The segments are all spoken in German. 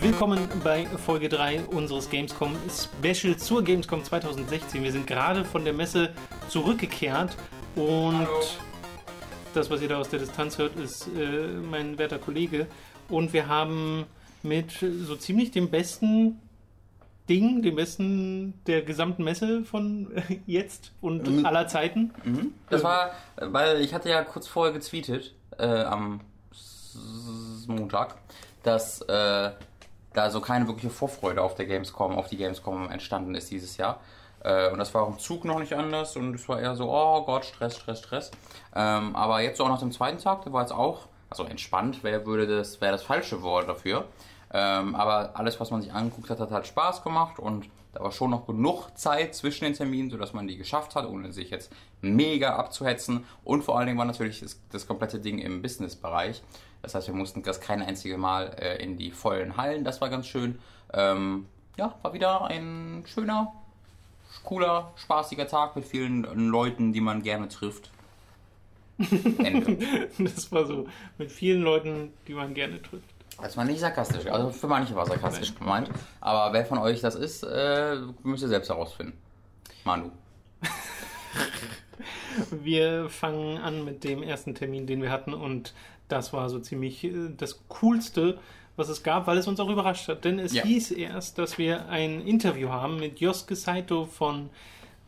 Willkommen bei Folge 3 unseres Gamescom Special zur Gamescom 2016. Wir sind gerade von der Messe zurückgekehrt und Hallo. das, was ihr da aus der Distanz hört, ist äh, mein werter Kollege. Und wir haben mit so ziemlich dem besten Ding, dem besten der gesamten Messe von jetzt und Mhm. aller Zeiten. Das war, weil ich hatte ja kurz vorher getweetet, äh, am Montag, dass äh, da so keine wirkliche Vorfreude auf der Gamescom, auf die Gamescom entstanden ist dieses Jahr. Äh, und das war auch im Zug noch nicht anders und es war eher so, oh Gott, Stress, Stress, Stress. Ähm, aber jetzt so auch nach dem zweiten Tag, der war jetzt auch, also entspannt, wer würde das, wäre das falsche Wort dafür. Ähm, aber alles, was man sich angeguckt hat, hat halt Spaß gemacht und da war schon noch genug Zeit zwischen den Terminen, sodass man die geschafft hat, ohne sich jetzt mega abzuhetzen. Und vor allen Dingen war natürlich das, das komplette Ding im Business-Bereich. Das heißt, wir mussten das kein einziges Mal äh, in die vollen Hallen. Das war ganz schön. Ähm, ja, war wieder ein schöner, cooler, spaßiger Tag mit vielen Leuten, die man gerne trifft. Ende. Das war so mit vielen Leuten, die man gerne trifft. Das war nicht sarkastisch. Also für manche war sarkastisch gemeint. Aber wer von euch das ist, äh, müsst ihr selbst herausfinden. Manu. Wir fangen an mit dem ersten Termin, den wir hatten und das war so ziemlich äh, das Coolste, was es gab, weil es uns auch überrascht hat. Denn es Ja. hieß erst, dass wir ein Interview haben mit Yosuke Saito von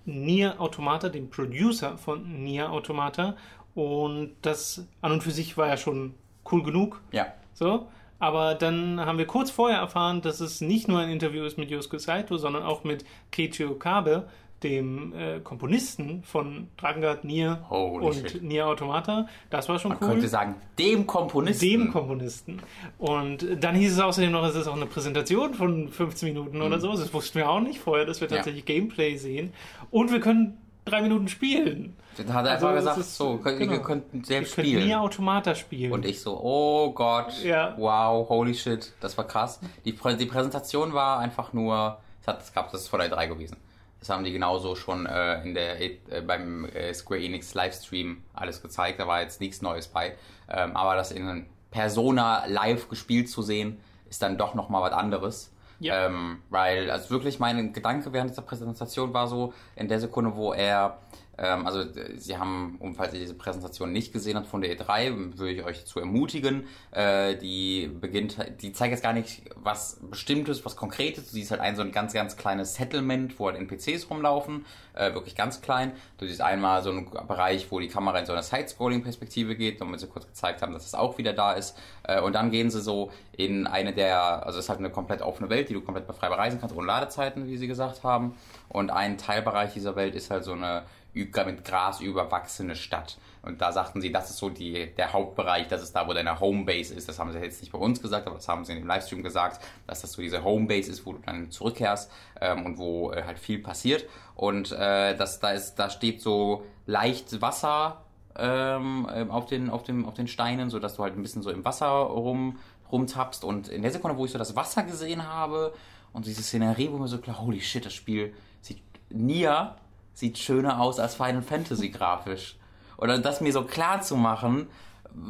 Nier Automata, dem Producer von Nier Automata und das an und für sich war ja schon cool genug. Ja. So, aber dann haben wir kurz vorher erfahren, dass es nicht nur ein Interview ist mit Yosuke Saito, sondern auch mit Keiichi Okabe, dem äh, Komponisten von Dragon Guard Nier Holy und shit. Nier Automata. Das war schon Man cool. könnte sagen, dem Komponisten. dem Komponisten. Und dann hieß es außerdem noch, es ist auch eine Präsentation von 15 Minuten oder so. Das wussten wir auch nicht vorher, dass wir Mhm. Ja. tatsächlich Gameplay sehen. Und wir können drei Minuten spielen. Dann hat er Also, einfach es gesagt, ist- so, könnt- genau. ihr könnt selbst wir können Nier spielen. Automata spielen. Und ich so, oh Gott, Ja. wow, holy shit, das war krass. Die, die Präsentation war einfach nur, es, hat, es gab das ist vor der 3 gewesen. Das haben die genauso schon äh, in der äh, beim äh, Square Enix Livestream alles gezeigt. Da war jetzt nichts Neues bei. Ähm, aber das in Persona live gespielt zu sehen, ist dann doch noch mal was anderes. Ja. Ähm, weil, also wirklich mein Gedanke während dieser Präsentation war so, in der Sekunde, wo er, ähm, also sie haben, um falls ihr diese Präsentation nicht gesehen habt von der E3, würde ich euch dazu ermutigen, äh, die beginnt, die zeigt jetzt gar nicht was Bestimmtes, was Konkretes, du siehst halt ein so ein ganz, ganz kleines Settlement, wo halt NPCs rumlaufen, äh, wirklich ganz klein. Du siehst einmal so einen Bereich, wo die Kamera in so eine Side-Scrolling-Perspektive geht, damit sie kurz gezeigt haben, dass es auch wieder da ist. Äh, und dann gehen sie so in eine der, also es ist halt eine komplett offene Welt, die du komplett frei bereisen kannst, ohne Ladezeiten, wie sie gesagt haben. Und ein Teilbereich dieser Welt ist halt so eine mit Gras überwachsene Stadt. Und da sagten sie, das ist so die, der Hauptbereich, das ist da, wo deine Homebase ist. Das haben sie jetzt nicht bei uns gesagt, aber das haben sie in dem Livestream gesagt, dass das so diese Homebase ist, wo du dann zurückkehrst ähm, und wo äh, halt viel passiert. Und äh, das, da ist, da steht so leicht Wasser ähm, ähm, auf den auf dem auf den Steinen, so dass du halt ein bisschen so im Wasser rum rumtappst. Und in der Sekunde, wo ich so das Wasser gesehen habe und diese Szenerie, wo mir so klar, holy shit, das Spiel sieht Nia sieht schöner aus als Final Fantasy grafisch. Oder das mir so klar zu machen,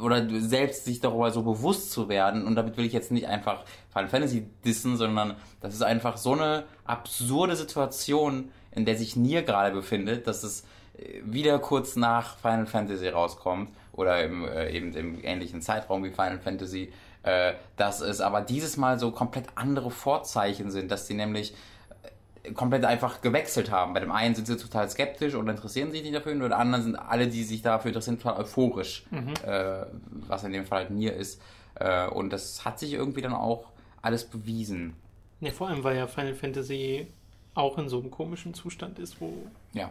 oder selbst sich darüber so bewusst zu werden, und damit will ich jetzt nicht einfach Final Fantasy dissen, sondern das ist einfach so eine absurde Situation, in der sich Nier gerade befindet, dass es äh, wieder kurz nach Final Fantasy rauskommt, oder im, äh, eben im ähnlichen Zeitraum wie Final Fantasy, äh, dass es aber dieses Mal so komplett andere Vorzeichen sind, dass sie nämlich komplett einfach gewechselt haben. Bei dem einen sind sie total skeptisch und interessieren sich nicht dafür, und bei dem anderen sind alle, die sich dafür interessieren, total euphorisch, äh, was in dem Fall halt Nier ist. Äh, und das hat sich irgendwie dann auch alles bewiesen. Ja, vor allem, weil ja Final Fantasy auch in so einem komischen Zustand ist, wo Ja.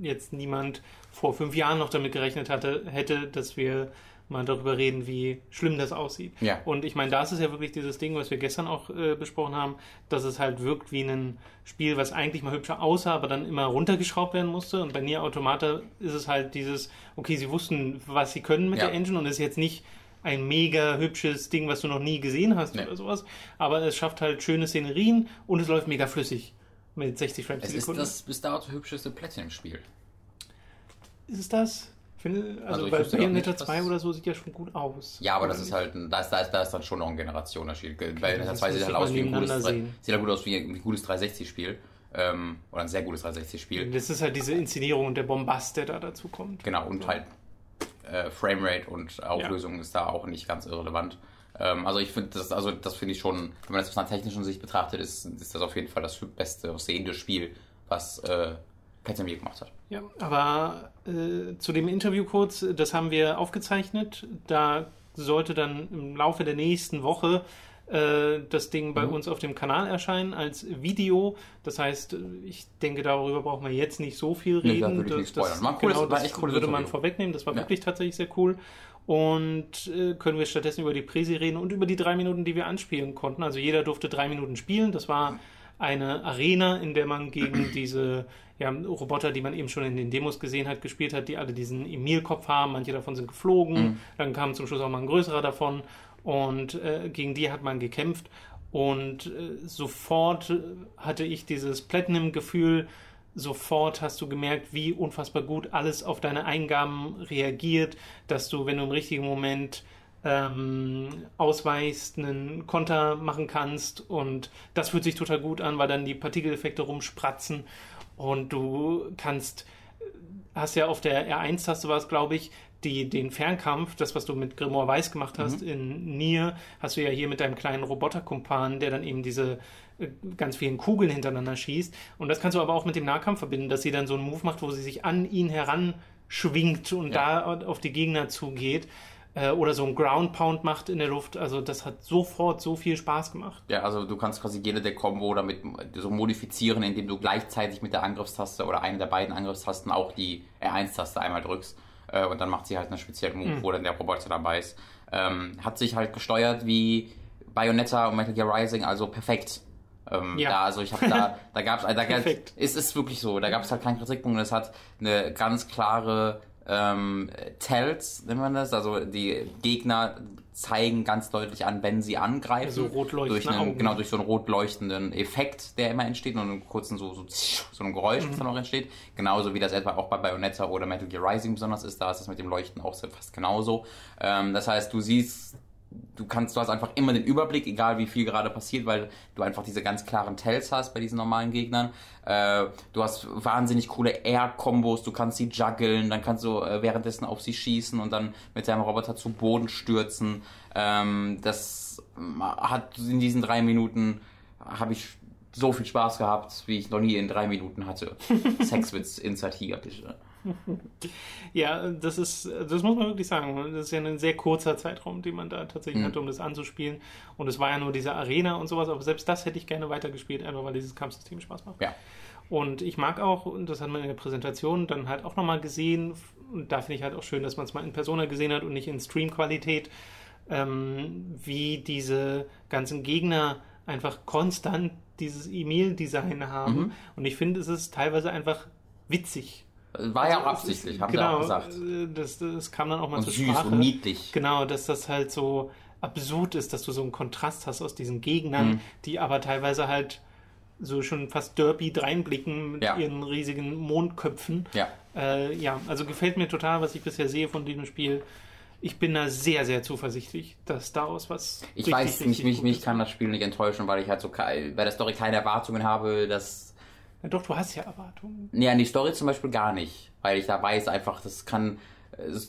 jetzt niemand vor fünf Jahren noch damit gerechnet hatte, hätte, dass wir mal darüber reden, wie schlimm das aussieht. Ja. Und ich meine, da ist es ja wirklich dieses Ding, was wir gestern auch äh, besprochen haben, dass es halt wirkt wie ein Spiel, was eigentlich mal hübscher aussah, aber dann immer runtergeschraubt werden musste. Und bei Nier Automata ist es halt dieses, okay, sie wussten, was sie können mit Ja. der Engine und es ist jetzt nicht ein mega hübsches Ding, was du noch nie gesehen hast Nee. oder sowas. Aber es schafft halt schöne Szenerien und es läuft mega flüssig mit 60 Frames Es die ist Sekunde. das bis dato hübscheste Platinum-Spiel. Ist es das? Finde, also, Also bei Bayonetta nicht, was- 2 oder so sieht ja schon gut aus. Ja, aber das Oder ist halt, ein- da ist, da ist, da ist dann schon noch ein Generationenunterschied. Bei das der ist- 2 das sieht halt aus wie ein gutes, sehen. sieht halt gut aus wie ein gutes 360-Spiel. Ähm, oder ein sehr gutes 360-Spiel. Das ist halt diese Inszenierung und der Bombast, der da dazu kommt. Genau, und halt äh, Framerate und Auflösung ist da auch nicht ganz irrelevant. Ähm, also ich finde das, also das finde ich schon, wenn man das aus einer technischen Sicht betrachtet, ist, ist das auf jeden Fall das beste aussehende Spiel, was äh, Je gemacht hat. Ja, aber äh, zu dem Interview kurz, das haben wir aufgezeichnet. Da sollte dann im Laufe der nächsten Woche äh, das Ding bei Mhm. uns auf dem Kanal erscheinen als Video. Das heißt, ich denke, darüber brauchen wir jetzt nicht so viel Nee, da reden. ich nicht das, ein cooles- genau, das cooles würde man vorwegnehmen. Das war Ja. wirklich tatsächlich sehr cool. Und äh, können wir stattdessen über die Präsi reden und über die drei Minuten, die wir anspielen konnten. Also jeder durfte drei Minuten spielen. Das war eine Arena, in der man gegen diese ja, Roboter, die man eben schon in den Demos gesehen hat, gespielt hat, die alle diesen Emil-Kopf haben. Manche davon sind geflogen. Dann kam zum Schluss auch mal ein größerer davon. Und äh, gegen die hat man gekämpft. Und äh, sofort äh, hatte ich dieses Platinum-Gefühl, sofort hast du gemerkt, wie unfassbar gut alles auf deine Eingaben reagiert, dass du, wenn du im richtigen Moment ähm, ausweichst, einen Konter machen kannst und das fühlt sich total gut an, weil dann die Partikeleffekte rumspratzen und du kannst, hast ja auf der R1-Taste war es, glaube ich, die, den Fernkampf, das, was du mit Grimoire Weiß gemacht hast in Nier, hast du ja hier mit deinem kleinen Roboterkumpan, der dann eben diese äh, ganz vielen Kugeln hintereinander schießt. Und das kannst du aber auch mit dem Nahkampf verbinden, dass sie dann so einen Move macht, wo sie sich an ihn heranschwingt und Ja. da auf die Gegner zugeht. Äh, oder so einen Ground Pound macht in der Luft. Also das hat sofort so viel Spaß gemacht. Ja, also du kannst quasi jede der Combo damit so modifizieren, indem du gleichzeitig mit der Angriffstaste oder eine der beiden Angriffstasten auch die R1-Taste einmal drückst. Äh, und dann macht sie halt einen speziellen Move, Hm. wo dann der Roboter dabei ist. Ähm, hat sich halt gesteuert wie Bayonetta und Metal Gear Rising, also perfekt. Ähm, Ja. Da, also ich habe da, da gab's, da Perfekt. es ist wirklich so, da gab es halt keinen Kritikpunkt. Es hat eine ganz klare ähm, Tells, nennt man das. Also die Gegner zeigen ganz deutlich an, wenn sie angreifen. Also rot durch einen, Augen. Genau, durch so einen rot leuchtenden Effekt, der immer entsteht und einen kurzen so, so, so ein Geräusch, Mhm. das dann auch entsteht. Genauso wie das etwa auch bei Bayonetta oder Metal Gear Rising besonders ist, da ist das mit dem Leuchten auch so fast genauso. Ähm, das heißt, du siehst, du kannst, du hast einfach immer den Überblick, egal wie viel gerade passiert, weil du einfach diese ganz klaren Tells hast bei diesen normalen Gegnern. Äh, du hast wahnsinnig coole Air-Kombos, du kannst sie juggeln, dann kannst du äh, währenddessen auf sie schießen und dann mit deinem Roboter zu Boden stürzen. Ähm, das hat in diesen drei Minuten habe ich so viel Spaß gehabt, wie ich noch nie in drei Minuten hatte. Sexwitz Inside bitte. Ja, das ist, das muss man wirklich sagen. Das ist ja ein sehr kurzer Zeitraum, den man da tatsächlich Mhm. hatte, um das anzuspielen. Und es war ja nur diese Arena und sowas, aber selbst das hätte ich gerne weitergespielt, einfach weil dieses Kampfsystem Spaß macht. Ja. Und ich mag auch, und das hat man in der Präsentation dann halt auch nochmal gesehen, und da finde ich halt auch schön, dass man es mal in Persona gesehen hat und nicht in Streamqualität, ähm, wie diese ganzen Gegner einfach konstant dieses E-Mail-Design haben. Mhm. Und ich finde, es ist teilweise einfach witzig. War ja auch Also, absichtlich, haben genau, sie auch gesagt. äh, Das, das kam dann auch mal Und zur süß Sprache. und niedlich. Genau, dass das halt so absurd ist, dass du so einen Kontrast hast aus diesen Gegnern, Mhm. die aber teilweise halt so schon fast derpy dreinblicken mit Ja. ihren riesigen Mondköpfen. Ja. Äh, ja, also gefällt mir total, was ich bisher sehe von diesem Spiel. Ich bin da sehr, sehr zuversichtlich, dass daraus was. Ich richtig, weiß, richtig mich, mich, kann das Spiel nicht enttäuschen, weil ich halt so bei der Story keine Erwartungen habe, dass. Ja, doch, du hast ja Erwartungen. Nee, an die Story zum Beispiel gar nicht. Weil ich da weiß einfach, das kann.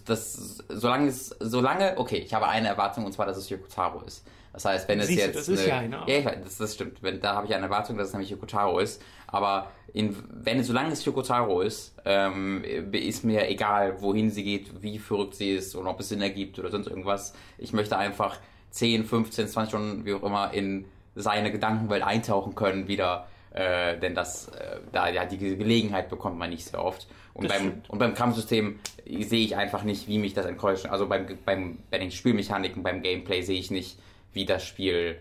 Das, solange es, solange, okay, ich habe eine Erwartung und zwar, dass es Yokotaro ist. Das heißt, wenn es Siehst du, jetzt. das ist ja eine Ja, ich weiß, das, das stimmt. Wenn, da habe ich eine Erwartung, dass es nämlich Yokotaro ist. Aber in, wenn, solange es Yokotaro ist, ähm, ist mir egal, wohin sie geht, wie verrückt sie ist und ob es Sinn ergibt oder sonst irgendwas. Ich möchte einfach 10, 15, 20 Stunden, wie auch immer, in seine Gedankenwelt eintauchen können wieder. Äh, denn das, äh, da ja die Gelegenheit bekommt man nicht sehr oft. Und beim, und beim Kampfsystem sehe ich einfach nicht, wie mich das enttäuscht. Also beim, beim, bei den Spielmechaniken, beim Gameplay sehe ich nicht, wie das Spiel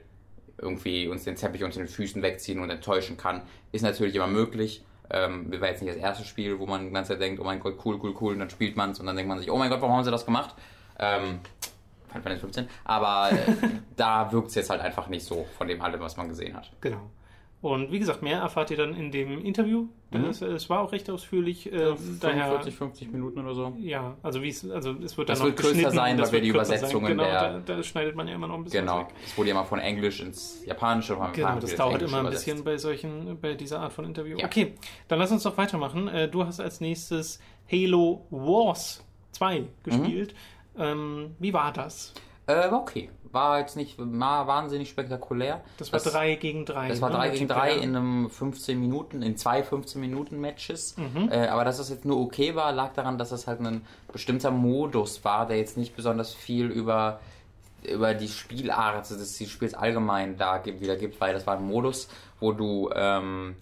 irgendwie uns den Teppich unter den Füßen wegziehen und enttäuschen kann. Ist natürlich immer möglich. Ähm, war jetzt nicht das erste Spiel, wo man die ganze Zeit denkt, oh mein Gott, cool, cool, cool, und dann spielt man es und dann denkt man sich, oh mein Gott, warum haben sie das gemacht? Ähm, Final Fantasy 15. Aber äh, da wirkt es jetzt halt einfach nicht so von dem allem, was man gesehen hat. Genau. Und wie gesagt, mehr erfahrt ihr dann in dem Interview. Mhm. Es, es, war auch recht ausführlich. Äh, ja, 45, 50 Minuten oder so. Ja, also wie es, also es wird dann das noch wird kürzer sein, weil wir die Übersetzungen genau, der. Da, da, schneidet man ja immer noch ein bisschen. Genau. Es wurde ja mal von Englisch ins Japanische. Von genau, das dauert immer ein bisschen bei solchen, bei dieser Art von Interview. Ja. Okay, dann lass uns doch weitermachen. Äh, du hast als nächstes Halo Wars 2 gespielt. Mhm. Ähm, wie war das? Äh, war okay war jetzt nicht war wahnsinnig spektakulär. Das war 3 gegen 3. Das war 3 ne? gegen 3 in einem 15 Minuten, in zwei 15 Minuten Matches. Mhm. Äh, aber dass das jetzt nur okay war, lag daran, dass das halt ein bestimmter Modus war, der jetzt nicht besonders viel über über die Spielart des Spiels allgemein da wieder gibt, weil das war ein Modus, wo du ähm,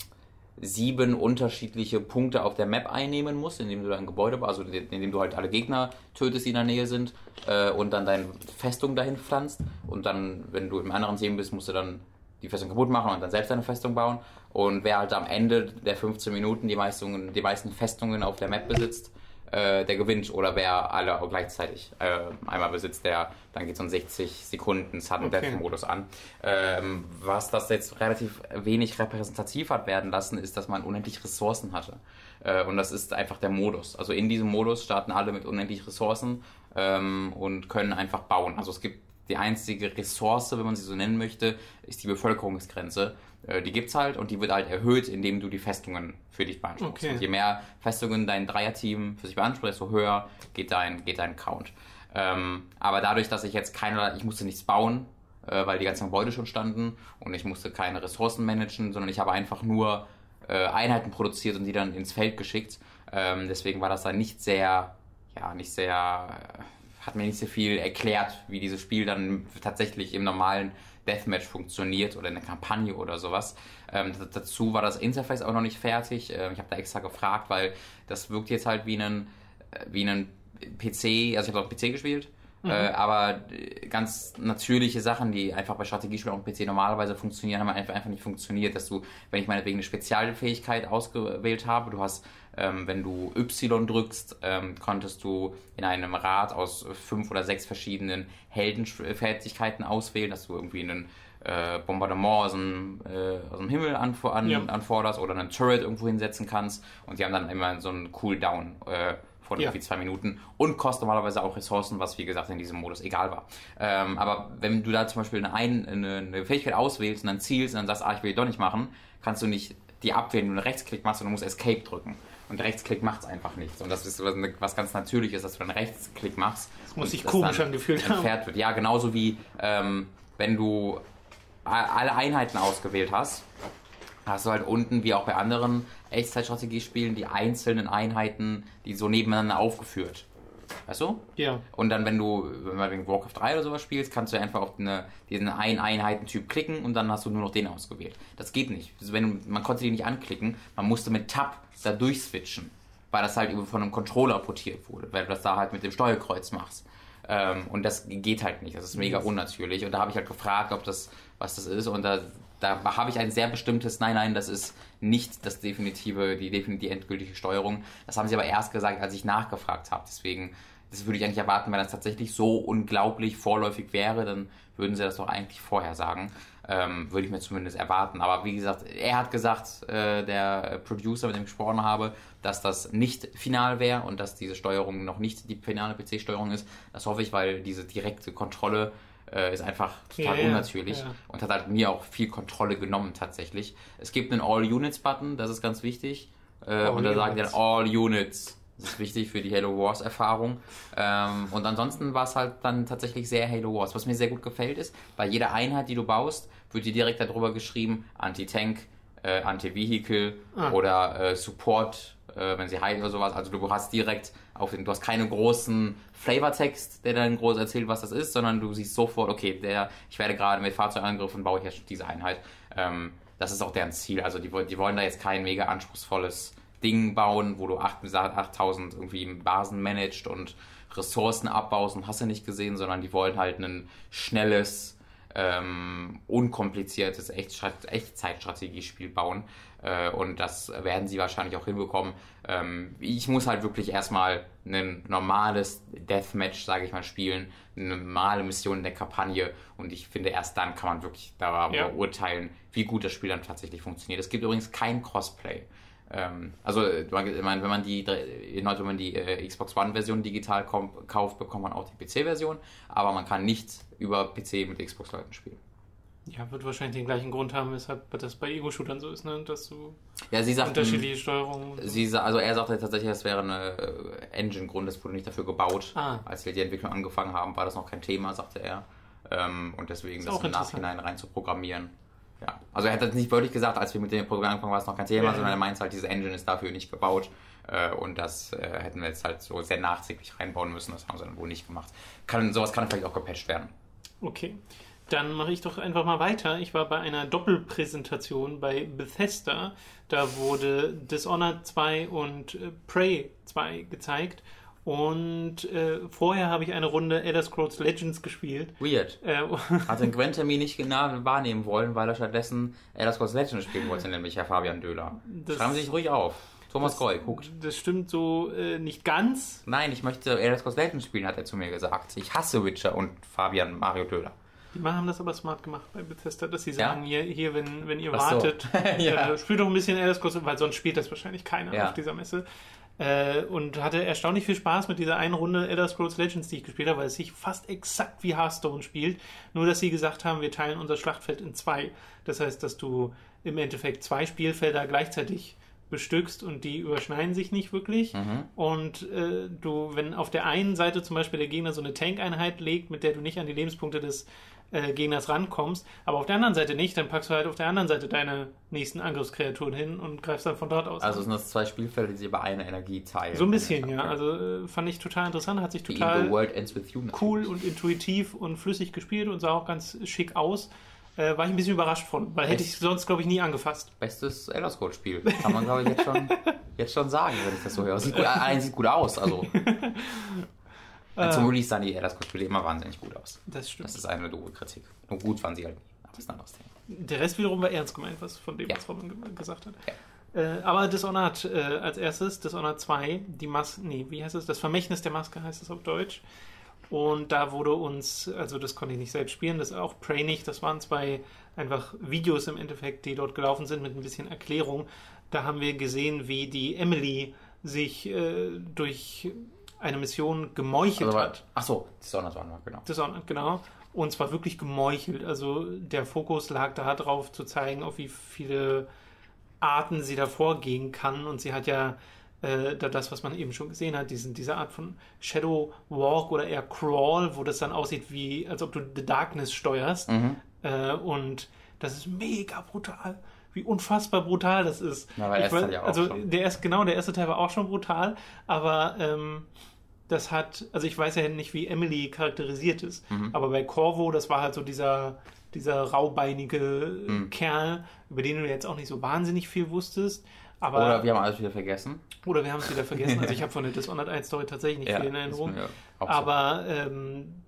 sieben unterschiedliche Punkte auf der Map einnehmen musst, indem du dein Gebäude, also indem du halt alle Gegner tötest, die in der Nähe sind, äh, und dann deine Festung dahin pflanzt. Und dann, wenn du im anderen Team bist, musst du dann die Festung kaputt machen und dann selbst deine Festung bauen. Und wer halt am Ende der 15 Minuten die meisten, die meisten Festungen auf der Map besitzt, äh, der gewinnt oder wer alle gleichzeitig äh, einmal besitzt, der dann geht so ein 60 Sekunden Sudden okay. Death Modus an. Ähm, was das jetzt relativ wenig repräsentativ hat werden lassen, ist, dass man unendlich Ressourcen hatte. Äh, und das ist einfach der Modus. Also in diesem Modus starten alle mit unendlich Ressourcen ähm, und können einfach bauen. Also es gibt die einzige Ressource, wenn man sie so nennen möchte, ist die Bevölkerungsgrenze. Äh, die gibt's halt und die wird halt erhöht, indem du die Festungen für dich beanspruchst. Okay. Und je mehr Festungen dein Dreierteam für sich beansprucht, desto höher geht dein, geht dein Count. Ähm, aber dadurch, dass ich jetzt keine, ich musste nichts bauen, äh, weil die ganzen Gebäude schon standen und ich musste keine Ressourcen managen, sondern ich habe einfach nur äh, Einheiten produziert und die dann ins Feld geschickt. Ähm, deswegen war das dann nicht sehr, ja, nicht sehr, äh, hat mir nicht so viel erklärt, wie dieses Spiel dann tatsächlich im normalen Deathmatch funktioniert oder in der Kampagne oder sowas. Ähm, dazu war das Interface auch noch nicht fertig. Ähm, ich habe da extra gefragt, weil das wirkt jetzt halt wie ein, äh, wie ein PC, also ich habe auf PC gespielt. Mhm. Äh, aber ganz natürliche Sachen, die einfach bei Strategiespielen auf dem PC normalerweise funktionieren, haben einfach, einfach nicht funktioniert. Dass du, wenn ich meinetwegen eine Spezialfähigkeit ausgewählt habe, du hast, ähm, wenn du Y drückst, ähm, konntest du in einem Rad aus fünf oder sechs verschiedenen Heldenfertigkeiten auswählen, dass du irgendwie einen äh, Bombardement aus dem, äh, aus dem Himmel anfor an, ja. anforderst oder einen Turret irgendwo hinsetzen kannst und die haben dann immer so einen Cooldown. Äh, von ja. irgendwie zwei Minuten und kostet normalerweise auch Ressourcen, was wie gesagt in diesem Modus egal war. Ähm, aber wenn du da zum Beispiel eine, eine, eine, Fähigkeit auswählst und dann zielst und dann sagst, ah, ich will die doch nicht machen, kannst du nicht die abwählen, wenn du einen Rechtsklick machst, sondern du musst Escape drücken. Und Rechtsklick macht es einfach nicht. Und das ist was ganz Natürliches, dass du einen Rechtsklick machst. Das muss sich komisch angefühlt haben. Wird. Ja, genauso wie ähm, wenn du alle Einheiten ausgewählt hast hast du halt unten, wie auch bei anderen Echtzeitstrategiespielen, die einzelnen Einheiten, die so nebeneinander aufgeführt. Weißt du? Ja. Und dann, wenn du wenn du wegen Warcraft 3 oder sowas spielst, kannst du einfach auf eine, diesen einen Einheitentyp klicken und dann hast du nur noch den ausgewählt. Das geht nicht. Also wenn, man konnte die nicht anklicken, man musste mit Tab da durchswitchen, weil das halt von einem Controller portiert wurde, weil du das da halt mit dem Steuerkreuz machst. Ähm, und das geht halt nicht. Das ist mega unnatürlich. Und da habe ich halt gefragt, ob das, was das ist. Und da da habe ich ein sehr bestimmtes, nein, nein, das ist nicht das definitive, die definitiv endgültige Steuerung. Das haben sie aber erst gesagt, als ich nachgefragt habe. Deswegen, das würde ich eigentlich erwarten, wenn das tatsächlich so unglaublich vorläufig wäre, dann würden sie das doch eigentlich vorher sagen. Ähm, würde ich mir zumindest erwarten. Aber wie gesagt, er hat gesagt, äh, der Producer, mit dem ich gesprochen habe, dass das nicht final wäre und dass diese Steuerung noch nicht die finale PC-Steuerung ist. Das hoffe ich, weil diese direkte Kontrolle äh, ist einfach total ja, unnatürlich ja. und hat halt mir auch viel Kontrolle genommen tatsächlich. Es gibt einen All Units Button, das ist ganz wichtig. Äh, und da sagen die dann All Units. Das ist wichtig für die Halo Wars Erfahrung. Ähm, und ansonsten war es halt dann tatsächlich sehr Halo Wars. Was mir sehr gut gefällt ist, bei jeder Einheit, die du baust, wird dir direkt darüber geschrieben, Anti-Tank, äh, Anti-Vehicle ah. oder äh, Support äh, wenn sie heilen oder sowas. Also du hast direkt auf den, du hast keinen großen Flavortext, der dann groß erzählt, was das ist, sondern du siehst sofort, okay, der, ich werde gerade mit Fahrzeugangriffen, baue ich jetzt diese Einheit. Ähm, das ist auch deren Ziel. Also die, die wollen da jetzt kein mega anspruchsvolles Ding bauen, wo du 8000 irgendwie Basen managst und Ressourcen abbaust und hast du nicht gesehen, sondern die wollen halt ein schnelles, ähm, unkompliziertes Echtzeitstrategiespiel bauen. Äh, und das werden sie wahrscheinlich auch hinbekommen. Ähm, ich muss halt wirklich erstmal ein normales Deathmatch, sage ich mal, spielen, eine normale Mission in der Kampagne. Und ich finde, erst dann kann man wirklich darüber ja. urteilen, wie gut das Spiel dann tatsächlich funktioniert. Es gibt übrigens kein Crossplay. Ähm, also, meine, wenn man die, wenn man die äh, Xbox One-Version digital kauft, bekommt man auch die PC-Version, aber man kann nicht über PC mit Xbox-Leuten spielen. Ja, wird wahrscheinlich den gleichen Grund haben, weshalb das bei Ego-Shootern so ist, ne? dass du ja, sie sagt, unterschiedliche Steuerungen. Sie, also er sagte tatsächlich, es wäre eine äh, Engine-Grund, es wurde nicht dafür gebaut. Ah. Als wir die Entwicklung angefangen haben, war das noch kein Thema, sagte er. Ähm, und deswegen das, das im Nachhinein rein zu programmieren. Ja, also er hat das nicht wörtlich gesagt, als wir mit dem Programm angefangen war es noch kein Thema, ja, sondern er meint halt, diese Engine ist dafür nicht gebaut äh, und das äh, hätten wir jetzt halt so sehr nachträglich reinbauen müssen, das haben sie dann wohl nicht gemacht. Kann, sowas kann vielleicht auch gepatcht werden. Okay, dann mache ich doch einfach mal weiter. Ich war bei einer Doppelpräsentation bei Bethesda, da wurde Dishonored 2 und äh, Prey 2 gezeigt und äh, vorher habe ich eine Runde Elder Scrolls Legends gespielt. Weird. Äh, Hat den Gwen-Termin nicht genau wahrnehmen wollen, weil er stattdessen Elder Scrolls Legends spielen wollte, nämlich Herr Fabian Döhler. Das, Schreiben Sie sich ruhig auf. Thomas Goy, guckt. Das stimmt so äh, nicht ganz. Nein, ich möchte Elder Scrolls Legends spielen, hat er zu mir gesagt. Ich hasse Witcher und Fabian Mario Döhler. Die haben das aber smart gemacht bei Bethesda, dass sie sagen, ja? hier, hier, wenn, wenn ihr Ach wartet, so. ja. äh, spielt doch ein bisschen Elder Scrolls, weil sonst spielt das wahrscheinlich keiner ja. auf dieser Messe. Äh, und hatte erstaunlich viel Spaß mit dieser einen Runde Elder Scrolls Legends, die ich gespielt habe, weil es sich fast exakt wie Hearthstone spielt. Nur, dass sie gesagt haben, wir teilen unser Schlachtfeld in zwei. Das heißt, dass du im Endeffekt zwei Spielfelder gleichzeitig bestückst und die überschneiden sich nicht wirklich. Mhm. Und äh, du, wenn auf der einen Seite zum Beispiel der Gegner so eine Tankeinheit legt, mit der du nicht an die Lebenspunkte des äh, Gegners rankommst, aber auf der anderen Seite nicht, dann packst du halt auf der anderen Seite deine nächsten Angriffskreaturen hin und greifst dann von dort aus. Also sind das zwei Spielfelder, die sich über eine Energie teilen. So ein bisschen, ja. Also äh, fand ich total interessant, hat sich total cool und intuitiv und flüssig gespielt und sah auch ganz schick aus. Äh, war ich ein bisschen überrascht von, weil hätte ich sonst, glaube ich, nie angefasst. Bestes Elder Scrolls Spiel. Kann man, glaube ich, jetzt schon, jetzt schon sagen, wenn ich das so höre. Sieht gut, äh, sieht gut aus, also. Äh, Zum Release sahen die Elder Scrolls Spiele immer wahnsinnig gut aus. Das stimmt. Das ist eine doofe Kritik. Nur gut waren sie halt nie. Aber das ist ein anderes Thema. Der Rest wiederum war ernst gemeint, was von dem, ja. was Robin gesagt hat. Ja. Äh, aber Dishonored äh, als erstes, Dishonored 2, die Maske, nee, wie heißt es? Das Vermächtnis der Maske heißt es auf Deutsch. Und da wurde uns, also das konnte ich nicht selbst spielen, das auch Prey nicht, das waren zwei einfach Videos im Endeffekt, die dort gelaufen sind mit ein bisschen Erklärung. Da haben wir gesehen, wie die Emily sich äh, durch eine Mission gemeuchelt also, hat. Ach so, Dishonored waren wir, genau. Dishonored, genau. Und zwar wirklich gemeuchelt. Also der Fokus lag da drauf zu zeigen, auf wie viele Arten sie da vorgehen kann. Und sie hat ja äh, das, was man eben schon gesehen hat, diesen, diese Art von Shadow Walk oder eher Crawl, wo das dann aussieht wie, als ob du The Darkness steuerst. Mhm. Äh, und das ist mega brutal wie unfassbar brutal das ist. Ja, aber ich weiß, ja also schon. der erste, genau, der erste Teil war auch schon brutal, aber ähm, das hat, also ich weiß ja nicht, wie Emily charakterisiert ist, mhm. aber bei Corvo, das war halt so dieser, dieser raubeinige mhm. Kerl, über den du jetzt auch nicht so wahnsinnig viel wusstest. Aber, oder wir haben alles wieder vergessen. Oder wir haben es wieder vergessen. Also ich habe von der Dishonored 1 Story tatsächlich nicht ja, viel in Erinnerung. Aber ähm,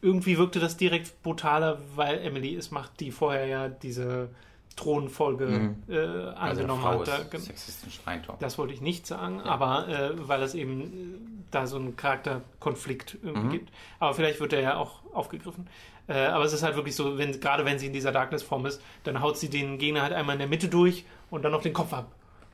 irgendwie wirkte das direkt brutaler, weil Emily es macht, die vorher ja diese Thronfolge mhm. äh, also angenommen also hat. Da, das wollte ich nicht sagen, ja. aber äh, weil es eben äh, da so einen Charakterkonflikt mhm. gibt. Aber vielleicht wird er ja auch aufgegriffen. Äh, aber es ist halt wirklich so, wenn, gerade wenn sie in dieser Darkness-Form ist, dann haut sie den Gegner halt einmal in der Mitte durch und dann noch den Kopf ab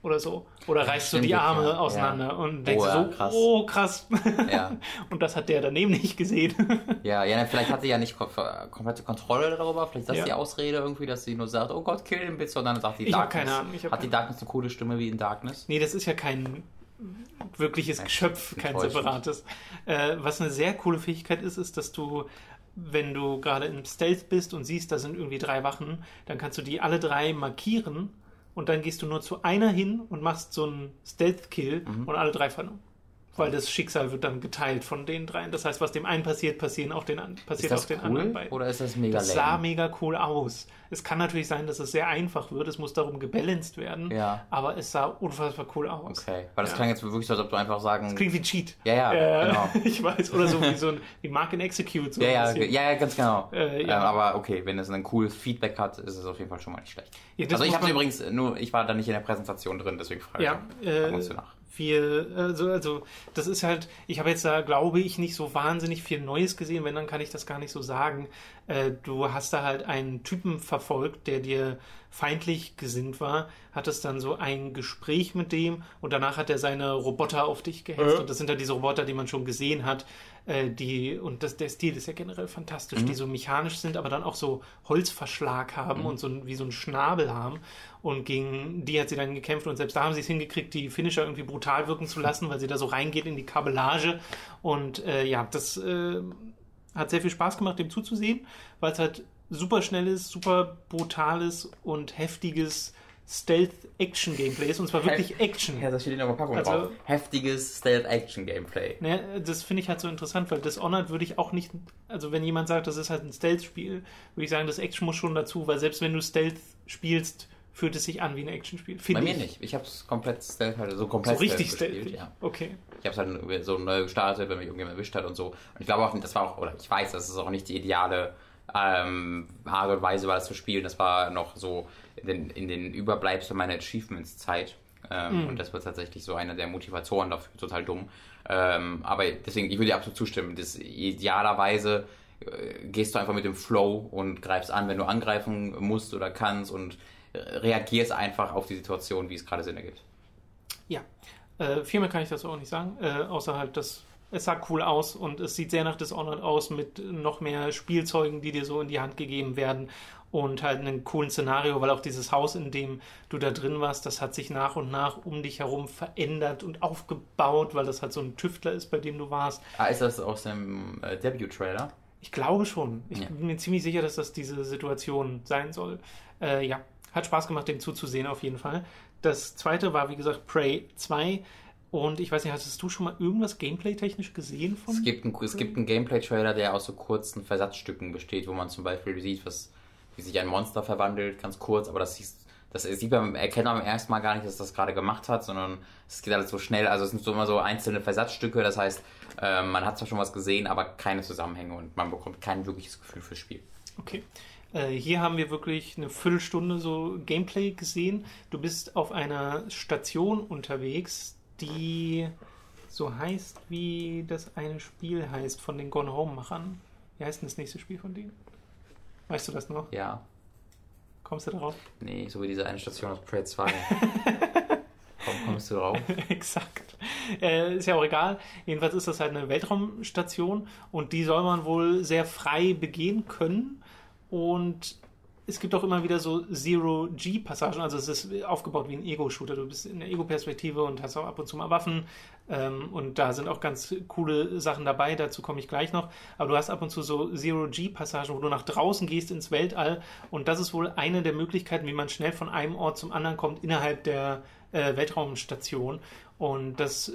oder so. Oder reißt so die Arme ja. auseinander ja. und denkst oh, so, krass. oh krass. Ja. und das hat der daneben nicht gesehen. ja, ja, vielleicht hat sie ja nicht komplette Kontrolle darüber. Vielleicht ist das die Ausrede irgendwie, dass sie nur sagt, oh Gott, kill den bitte. Und dann sagt die ich Darkness. Keine Ahnung. hat die Darkness eine coole Stimme wie in Darkness? Nee, das ist ja kein wirkliches Geschöpf, kein separates. Äh, was eine sehr coole Fähigkeit ist, ist, dass du wenn du gerade im Stealth bist und siehst, da sind irgendwie drei Wachen, dann kannst du die alle drei markieren und dann gehst du nur zu einer hin und machst so einen Stealth-Kill mhm. und alle drei um. Weil das Schicksal wird dann geteilt von den dreien. Das heißt, was dem einen passiert, passieren auch den, passiert das auch den cool anderen beiden. oder ist das mega Das sah lame? mega cool aus. Es kann natürlich sein, dass es sehr einfach wird. Es muss darum gebalanced werden. Ja. Aber es sah unfassbar cool aus. Okay, weil das Ja. klang jetzt wirklich so, als ob du einfach sagen... Klingt wie Cheat. Ja, ja, Äh, genau. Ich weiß. Oder so wie so ein wie Mark in Execute. So Ja, ja, ja, ja, ganz genau. Äh, ja. Ähm, aber okay, wenn es ein cooles Feedback hat, ist es auf jeden Fall schon mal nicht schlecht. Ja, das also ich habe übrigens nur, ich war da nicht in der Präsentation drin, deswegen frage Ja, ich äh, ab und zu nach. Viel, also, also das ist halt, ich habe jetzt da, glaube ich, nicht so wahnsinnig viel Neues gesehen, wenn, dann kann ich das gar nicht so sagen. Äh, du hast da halt einen Typen verfolgt, der dir feindlich gesinnt war, hattest dann so ein Gespräch mit dem und danach hat er seine Roboter auf dich gehetzt Äh. und das sind ja diese Roboter, die man schon gesehen hat, äh, die, und das, der Stil ist ja generell fantastisch, Mhm. die so mechanisch sind, aber dann auch so Holzverschlag haben und so ein, wie so ein Schnabel haben und gegen die hat sie dann gekämpft und selbst da haben sie es hingekriegt, die Finisher irgendwie brutal wirken zu lassen, weil sie da so reingeht in die Kabellage und äh, ja, das äh, hat sehr viel Spaß gemacht, dem zuzusehen, weil es halt super schnelles, super brutales und heftiges Stealth-Action-Gameplay ist und zwar wirklich Action. Ja, das steht in der Verpackung Also- drauf. Heftiges Stealth-Action-Gameplay. Naja, das finde ich halt so interessant, weil Dishonored würde ich auch nicht, also wenn jemand sagt, das ist halt ein Stealth-Spiel, würde ich sagen, das Action muss schon dazu, weil selbst wenn du Stealth spielst, fühlt es sich an wie ein Actionspiel. Bei mir ich. nicht. Ich habe es komplett Stealth, halt so So komplett richtig Stealth gespielt, ja. Okay. Ich habe es halt so neu gestartet, wenn mich irgendjemand erwischt hat und so. Und ich glaube auch, das war auch, oder ich weiß, das ist auch nicht die ideale ähm, Art und Weise, war das zu spielen. Das war noch so in den, in den Überbleibseln meiner Achievements-Zeit. Ähm, Mhm. Und das war tatsächlich so einer der Motivatoren dafür, total dumm. Ähm, aber deswegen, ich würde dir absolut zustimmen. Das idealerweise äh, gehst du einfach mit dem Flow und greifst an, wenn du angreifen musst oder kannst und reagierst einfach auf die Situation, wie es gerade Sinn ergibt. Ja. Äh, viel mehr kann ich dazu auch nicht sagen, äh, außer halt, dass es sah cool aus und es sieht sehr nach Dishonored aus mit noch mehr Spielzeugen, die dir so in die Hand gegeben werden und halt einem coolen Szenario, weil auch dieses Haus, in dem du da drin warst, das hat sich nach und nach um dich herum verändert und aufgebaut, weil das halt so ein Tüftler ist, bei dem du warst. Ah, ist das aus dem äh, Debut-Trailer? Ich glaube schon. Ich Ja. bin mir ziemlich sicher, dass das diese Situation sein soll. Äh, ja, hat Spaß gemacht, dem zuzusehen auf jeden Fall. Das zweite war, wie gesagt, Prey 2. Und ich weiß nicht, hattest du schon mal irgendwas gameplay-technisch gesehen von? Es gibt, ein, es gibt einen Gameplay-Trailer, der aus so kurzen Versatzstücken besteht, wo man zum Beispiel sieht, was, wie sich ein Monster verwandelt, ganz kurz, aber das, siehst- das sieht man, erkennt man beim ersten Mal gar nicht, dass das gerade gemacht hat, sondern es geht alles so schnell, also es sind so immer so einzelne Versatzstücke, das heißt, äh, man hat zwar schon was gesehen, aber keine Zusammenhänge und man bekommt kein wirkliches Gefühl fürs Spiel. Okay. Äh, hier haben wir wirklich eine Viertelstunde so Gameplay gesehen. Du bist auf einer Station unterwegs, die so heißt, wie das eine Spiel heißt von den Gone Home-Machern. Wie heißt denn das nächste Spiel von denen? Weißt du das noch? Ja, Kommst du darauf? nee, so wie diese eine Station aus Prey 2. Komm, kommst du drauf? Exakt. Äh, ist ja auch egal. Jedenfalls ist das halt eine Weltraumstation und die soll man wohl sehr frei begehen können. Und es gibt auch immer wieder so Zero-G-Passagen. Also es ist aufgebaut wie ein Ego-Shooter. Du bist in der Ego-Perspektive und hast auch ab und zu mal Waffen. Ähm, und da sind auch ganz coole Sachen dabei. Dazu komme ich gleich noch. Aber du hast ab und zu so Zero-G-Passagen, wo du nach draußen gehst ins Weltall. Und das ist wohl eine der Möglichkeiten, wie man schnell von einem Ort zum anderen kommt innerhalb der äh, Weltraumstation. Und das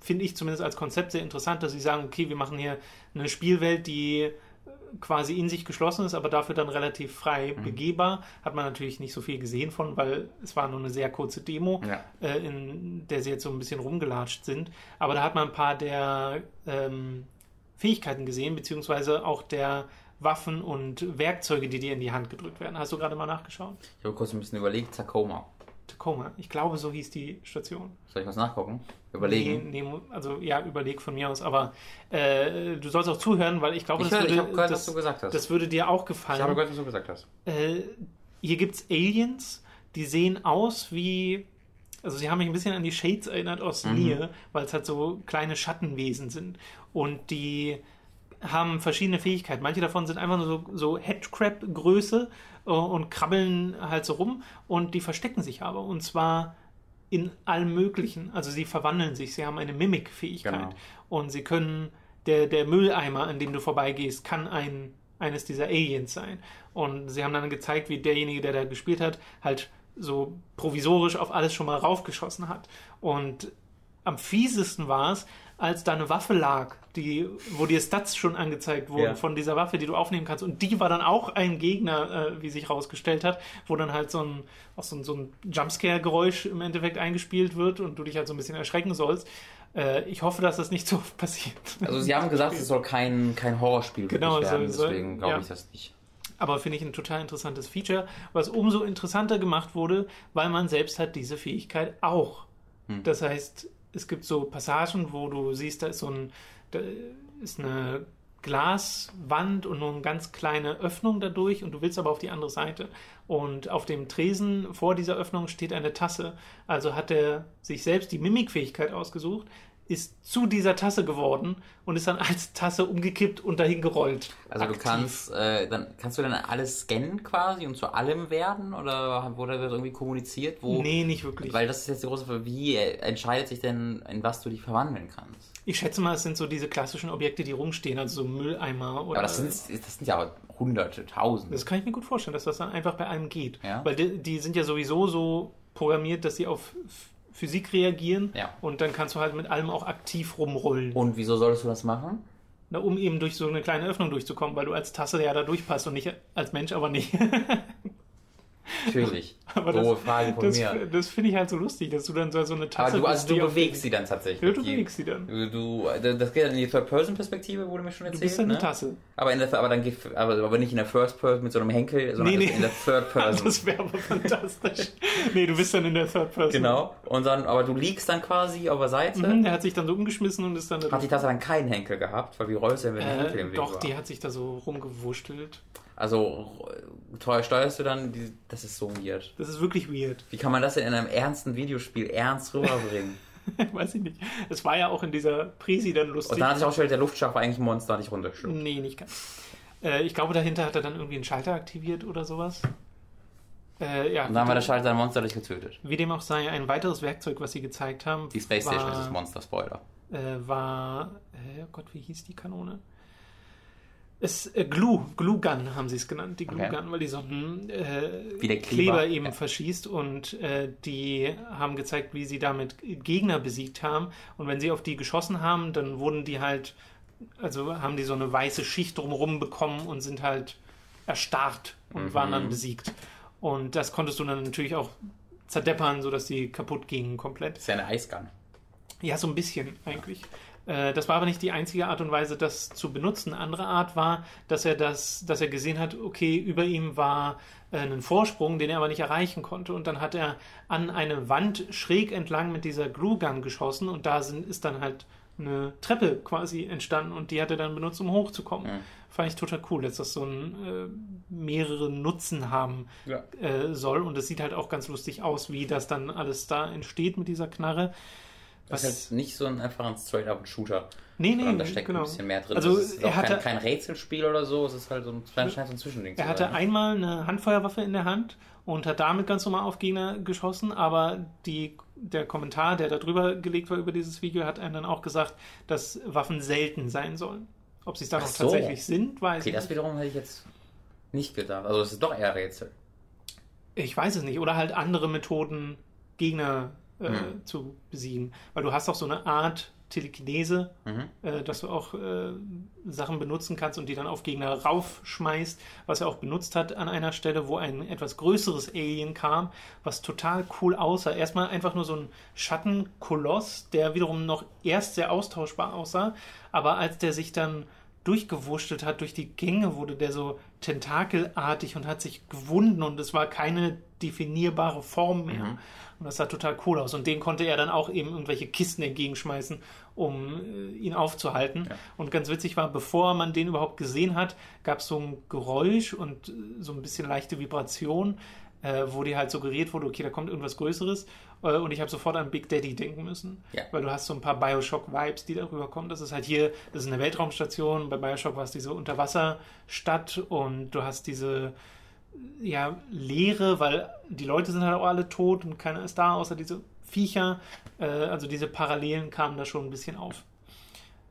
finde ich zumindest als Konzept sehr interessant, dass sie sagen, okay, wir machen hier eine Spielwelt, die quasi in sich geschlossen ist, aber dafür dann relativ frei begehbar. Hat man natürlich nicht so viel gesehen von, weil es war nur eine sehr kurze Demo, Ja. äh, in der sie jetzt so ein bisschen rumgelatscht sind. Aber da hat man ein paar der ähm, Fähigkeiten gesehen, beziehungsweise auch der Waffen und Werkzeuge, die dir in die Hand gedrückt werden. Hast du gerade mal nachgeschaut? Ich habe kurz ein bisschen überlegt, Tacoma. Tacoma. Ich glaube, so hieß die Station. Soll ich was nachgucken? Überlegen. Nee, nee, also ja, überleg von mir aus, aber äh, du sollst auch zuhören, weil ich glaube, ich das, höre, ich würde, habe gehört, das, was du gesagt hast. das würde dir auch ich gefallen. habe gehört, was du gesagt hast. Äh, hier gibt es Aliens, die sehen aus wie. Also sie haben mich ein bisschen an die Shades erinnert aus Mhm. Nier, weil es halt so kleine Schattenwesen sind. Und die haben verschiedene Fähigkeiten. Manche davon sind einfach nur so, so Headcrab-Größe äh, und krabbeln halt so rum und die verstecken sich aber. Und zwar in allem Möglichen. Also sie verwandeln sich, sie haben eine Mimik-Fähigkeit. Genau. Und sie können, der, der Mülleimer, an dem du vorbeigehst, kann ein, eines dieser Aliens sein. Und sie haben dann gezeigt, wie derjenige, der da gespielt hat, halt so provisorisch auf alles schon mal raufgeschossen hat. Und am fiesesten war es, als da eine Waffe lag, die, wo dir Stats schon angezeigt wurden Ja. von dieser Waffe, die du aufnehmen kannst. Und die war dann auch ein Gegner, äh, wie sich rausgestellt hat, wo dann halt so ein, auch so ein, so ein Jumpscare-Geräusch im Endeffekt eingespielt wird und du dich halt so ein bisschen erschrecken sollst. Äh, ich hoffe, dass das nicht so oft passiert. Also sie haben gesagt, es soll kein, kein Horrorspiel Genau, werden, soll- deswegen glaube ja. ich das nicht. Aber finde ich ein total interessantes Feature, was umso interessanter gemacht wurde, weil man selbst hat diese Fähigkeit auch. Hm. Das heißt, es gibt so Passagen, wo du siehst, da ist so ein, da ist eine Glaswand und nur eine ganz kleine Öffnung dadurch und du willst aber auf die andere Seite. Und auf dem Tresen vor dieser Öffnung steht eine Tasse. Also hat er sich selbst die Mimikfähigkeit ausgesucht, ist zu dieser Tasse geworden und ist dann als Tasse umgekippt und dahin gerollt. Also du Aktiv. kannst, äh, dann kannst du dann alles scannen quasi und zu allem werden oder wurde das irgendwie kommuniziert, wo? Nee, nicht wirklich. Weil das ist jetzt die große Frage, wie entscheidet sich denn, in was du dich verwandeln kannst? Ich schätze mal, es sind so diese klassischen Objekte, die rumstehen, also so Mülleimer oder. Aber das sind, das sind ja hunderte, tausende. das kann ich mir gut vorstellen, dass das dann einfach bei einem geht. Ja. Weil die, die sind ja sowieso so programmiert, dass sie auf Physik reagieren Ja. und dann kannst du halt mit allem auch aktiv rumrollen. Und wieso solltest du das machen? Na, um eben durch so eine kleine Öffnung durchzukommen, weil du als Tasse ja da durchpasst und nicht als Mensch, aber nicht. Natürlich. Aber das- Frage von Das, mir. das finde ich halt so lustig, dass du dann so so eine Tasse Aber du, also bist, du bewegst sie dann tatsächlich. Ja, du bewegst sie dann. Du, du, das geht dann in die Third-Person-Perspektive, wurde mir schon Du erzählt. bist dann eine ne? Tasse. Aber, in der, aber dann aber, aber nicht in der First Person mit so einem Henkel, sondern Nee, nee. in der Third Person. Das wäre aber fantastisch. nee, du bist dann in der Third Person. genau. Und dann, aber du liegst dann quasi auf der Seite. Mhm, der hat sich dann so umgeschmissen und ist dann da Hat die Tasse dann keinen Henkel gehabt? Weil wie rollst du denn, wenn der Henkel im Äh, Weg doch, war? die hat sich da so rumgewurschtelt. Also teuer steuerst du dann, die, das ist so weird. Das ist wirklich weird. Wie kann man das denn in einem ernsten Videospiel ernst rüberbringen? Weiß ich nicht. Es war ja auch in dieser Presi dann lustig. Und dann hat sich auch schon der Luftschacht war eigentlich ein Monster, dich runtergeschluckt. nee, nicht ganz. Äh, ich glaube, dahinter hat er dann irgendwie einen Schalter aktiviert oder sowas. Äh, ja, Und dann war der Schalter ein Monster dich getötet. wie dem auch sei, ein weiteres Werkzeug, was sie gezeigt haben, Die Space Station war, ist das Monster, Spoiler. äh, war, äh, oh Gott, wie hieß die Kanone? Es, äh, Glue, Glue Gun haben sie es genannt, die Glue Okay. Gun, weil die so einen äh, Kleber, Kleber, eben ja. verschießt und äh, die haben gezeigt, wie sie damit Gegner besiegt haben und wenn sie auf die geschossen haben, dann wurden die halt, also haben die so eine weiße Schicht drumherum bekommen und sind halt erstarrt und Mhm. waren dann besiegt und das konntest du dann natürlich auch zerdeppern, sodass die kaputt gingen komplett. Das ist ja eine Eisgun. Ja, so ein bisschen eigentlich. Äh, Das war aber nicht die einzige Art und Weise, das zu benutzen. Eine andere Art war, dass er das, dass er gesehen hat, okay, über ihm war äh, ein Vorsprung, den er aber nicht erreichen konnte. Und dann hat er an eine Wand schräg entlang mit dieser Glue Gun geschossen und da sind, ist dann halt eine Treppe quasi entstanden und die hat er dann benutzt, um hochzukommen. Mhm. Fand ich total cool, dass das so ein äh, mehrere Nutzen haben Ja. äh, soll. Und es sieht halt auch ganz lustig aus, wie das dann alles da entsteht mit dieser Knarre. Das ist halt nicht so ein einfach ein Straight-up-Shooter. Nee, nee, da steckt genau. ein bisschen mehr drin. Also, es ist er hatte- kein, kein Rätselspiel oder so, es ist halt so ein, scheint so Zwischending Er hatte sein. einmal eine Handfeuerwaffe in der Hand und hat damit ganz normal auf Gegner geschossen, aber die, der Kommentar, der da drüber gelegt war über dieses Video, hat einem dann auch gesagt, dass Waffen selten sein sollen. Ob sie es dann auch so. tatsächlich sind, weiß Okay, ich das nicht. wiederum hätte ich jetzt nicht gedacht. Also es ist doch eher Rätsel. Ich weiß es nicht. Oder halt andere Methoden, Gegner äh, Hm. zu besiegen. Weil du hast auch so eine Art Telekinese, Mhm. äh, dass du auch äh, Sachen benutzen kannst und die dann auf Gegner raufschmeißt, was er auch benutzt hat an einer Stelle, wo ein etwas größeres Alien kam, was total cool aussah. Erstmal einfach nur so ein Schattenkoloss, der wiederum noch erst sehr austauschbar aussah, aber als der sich dann durchgewurschtelt hat durch die Gänge, wurde der so tentakelartig und hat sich gewunden und es war keine definierbare Form mehr. Mhm. Und das sah total cool aus. Und den konnte er dann auch eben irgendwelche Kisten entgegenschmeißen, um äh, ihn aufzuhalten. Ja. Und ganz witzig war, bevor man den überhaupt gesehen hat, gab es so ein Geräusch und äh, so ein bisschen leichte Vibration, äh, wo dir halt suggeriert wurde, okay, da kommt irgendwas Größeres. Äh, und ich habe sofort an Big Daddy denken müssen. Ja. Weil du hast so ein paar Bioshock-Vibes, die darüber kommen. Das ist halt hier, das ist eine Weltraumstation. Bei Bioshock war es diese Unterwasserstadt und du hast diese ja, Leere, weil die Leute sind halt auch alle tot und keiner ist da, außer diese Viecher. Äh, also diese Parallelen kamen da schon ein bisschen auf.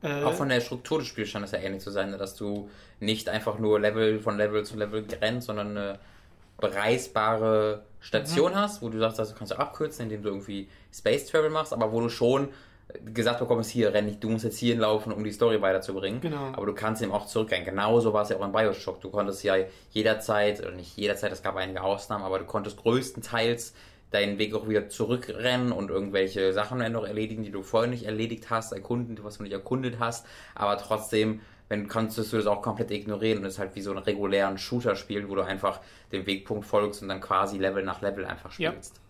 Äh, Auch von der Struktur des Spiels scheint es ja ähnlich zu sein, dass du nicht einfach nur Level von Level zu Level rennst, sondern eine bereisbare Mhm. Station hast, wo du sagst, das kannst du abkürzen, indem du irgendwie Space Travel machst, aber wo du schon gesagt bekommst, hier renn nicht, du musst jetzt hier hinlaufen, um die Story weiterzubringen. Genau. Aber du kannst eben auch zurückrennen. Genauso war es ja auch in Bioshock. Du konntest ja jederzeit, oder nicht jederzeit, es gab einige Ausnahmen, aber du konntest größtenteils deinen Weg auch wieder zurückrennen und irgendwelche Sachen noch erledigen, die du vorher nicht erledigt hast, erkunden, was du nicht erkundet hast, aber trotzdem wenn kannst du das auch komplett ignorieren und es halt wie so einen regulären Shooter spielen, wo du einfach dem Wegpunkt folgst und dann quasi Level nach Level einfach spielst. Ja.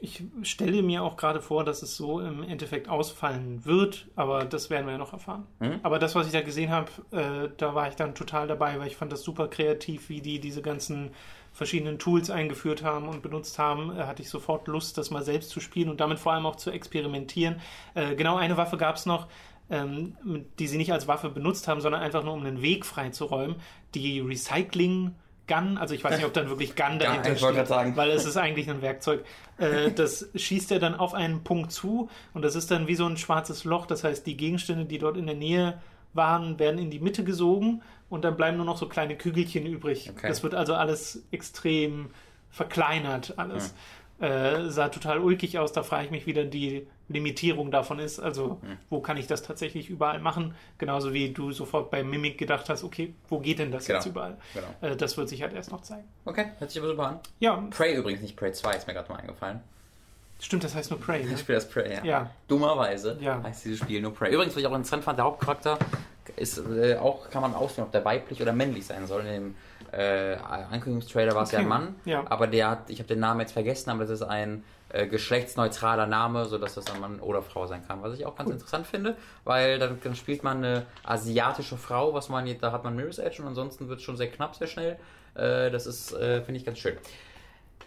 Ich stelle mir auch gerade vor, dass es so im Endeffekt ausfallen wird, aber das werden wir ja noch erfahren. Hm? Aber das, was ich da gesehen habe, äh, da war ich dann total dabei, weil ich fand das super kreativ, wie die diese ganzen verschiedenen Tools eingeführt haben und benutzt haben, äh, hatte ich sofort Lust, das mal selbst zu spielen und damit vor allem auch zu experimentieren. Äh, genau eine Waffe gab es noch, ähm, die sie nicht als Waffe benutzt haben, sondern einfach nur um einen Weg freizuräumen. Die Recycling Gun, also ich weiß nicht, ob dann wirklich Gun dahinter ja, steht, sagen. weil es ist eigentlich ein Werkzeug. Äh, das schießt er dann auf einen Punkt zu und das ist dann wie so ein schwarzes Loch. Das heißt, die Gegenstände, die dort in der Nähe waren, werden in die Mitte gesogen und dann bleiben nur noch so kleine Kügelchen übrig. Okay. Das wird also alles extrem verkleinert, alles. Ja. Äh, sah total ulkig aus. Da frage ich mich, wie dann die Limitierung davon ist. Also, ja. wo kann ich das tatsächlich überall machen? Genauso wie du sofort bei Mimic gedacht hast, okay, wo geht denn das genau. jetzt überall? Genau. Äh, das wird sich halt erst noch zeigen. Okay, hört sich aber super an. Ja. Prey übrigens, nicht Prey 2, ist mir gerade mal eingefallen. Stimmt, das heißt nur Prey. Ne? Ich spiele das Prey, ja. ja. Dummerweise ja. heißt dieses Spiel nur Prey. Übrigens, was ich auch interessant fand, der Hauptcharakter ist äh, auch, kann man auswählen, ob der weiblich oder männlich sein soll. In dem äh, Ankündigungstrailer war es okay. ja ein Mann, ja. aber der hat, ich habe den Namen jetzt vergessen, aber das ist ein äh, geschlechtsneutraler Name, sodass das ein Mann oder Frau sein kann. Was ich auch ganz cool. interessant finde, weil dann, dann, spielt man eine asiatische Frau, was man da hat man Mirror's Edge und ansonsten wird es schon sehr knapp, sehr schnell. Äh, das ist, äh, finde ich ganz schön.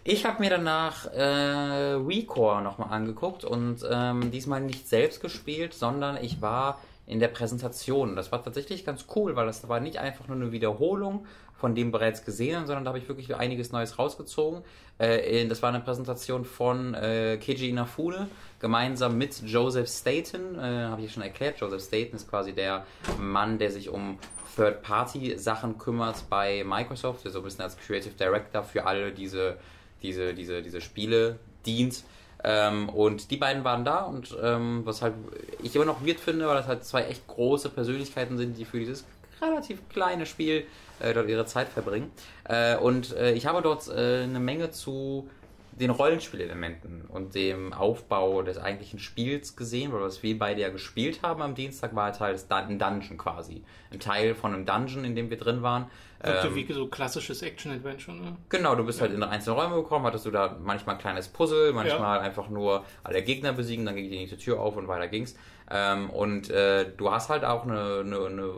Ich habe mir danach äh, Recore nochmal angeguckt und ähm, diesmal nicht selbst gespielt, sondern ich war in der Präsentation. Das war tatsächlich ganz cool, weil das war nicht einfach nur eine Wiederholung von dem bereits Gesehenen, sondern da habe ich wirklich einiges Neues rausgezogen. Äh, das war eine Präsentation von äh, Keiji Inafune gemeinsam mit Joseph Staten. Äh, habe ich schon erklärt. Joseph Staten ist quasi der Mann, der sich um Third-Party-Sachen kümmert bei Microsoft, der so ein bisschen als Creative Director für alle diese, diese, diese, diese Spiele dient. Ähm, und die beiden waren da und ähm, was halt ich immer noch weird finde, weil das halt zwei echt große Persönlichkeiten sind, die für dieses relativ kleine Spiel äh, dort ihre Zeit verbringen. Äh, und äh, ich habe dort äh, eine Menge zu den Rollenspielelementen und dem Aufbau des eigentlichen Spiels gesehen, weil was wir beide ja gespielt haben am Dienstag, war halt, halt ein Dungeon quasi. Ein Teil von einem Dungeon, in dem wir drin waren. ähm, wie so klassisches Action-Adventure, ne? Genau, du bist ja. halt in einzelne Räume gekommen, hattest du da manchmal ein kleines Puzzle, manchmal ja. einfach nur alle Gegner besiegen, dann ging die nächste Tür auf und weiter ging's. Ähm, und äh, du hast halt auch eine, eine, eine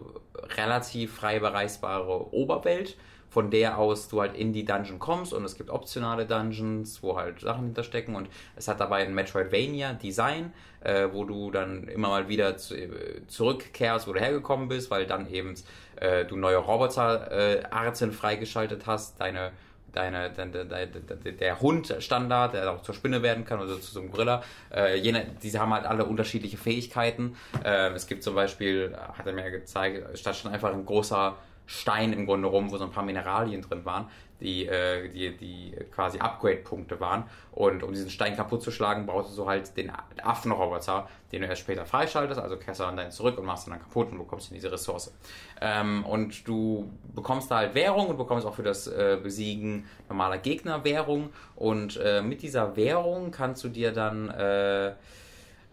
relativ frei bereisbare Oberwelt, von der aus du halt in die Dungeon kommst und es gibt optionale Dungeons, wo halt Sachen hinterstecken und es hat dabei ein Metroidvania-Design, äh, wo du dann immer mal wieder zu, äh, zurückkehrst, wo du hergekommen bist, weil dann eben äh, du neue Roboterarten äh, freigeschaltet hast, deine deine, deine, deine, der Hund-Standard, der auch zur Spinne werden kann oder zu so einem Gorilla. Äh, jene, diese haben halt alle unterschiedliche Fähigkeiten. Äh, es gibt zum Beispiel, hat er mir gezeigt, statt schon einfach ein großer Stein im Grunde rum, wo so ein paar Mineralien drin waren, die, äh, die, die quasi Upgrade-Punkte waren. Und um diesen Stein kaputt zu schlagen, brauchst du halt den Affenroboter, den du erst später freischaltest, also kehrst du dann zurück und machst ihn dann kaputt und bekommst dann diese Ressource. Ähm, und du bekommst da halt Währung und bekommst auch für das äh, Besiegen normaler Gegner Währung. Und äh, mit dieser Währung kannst du dir dann äh,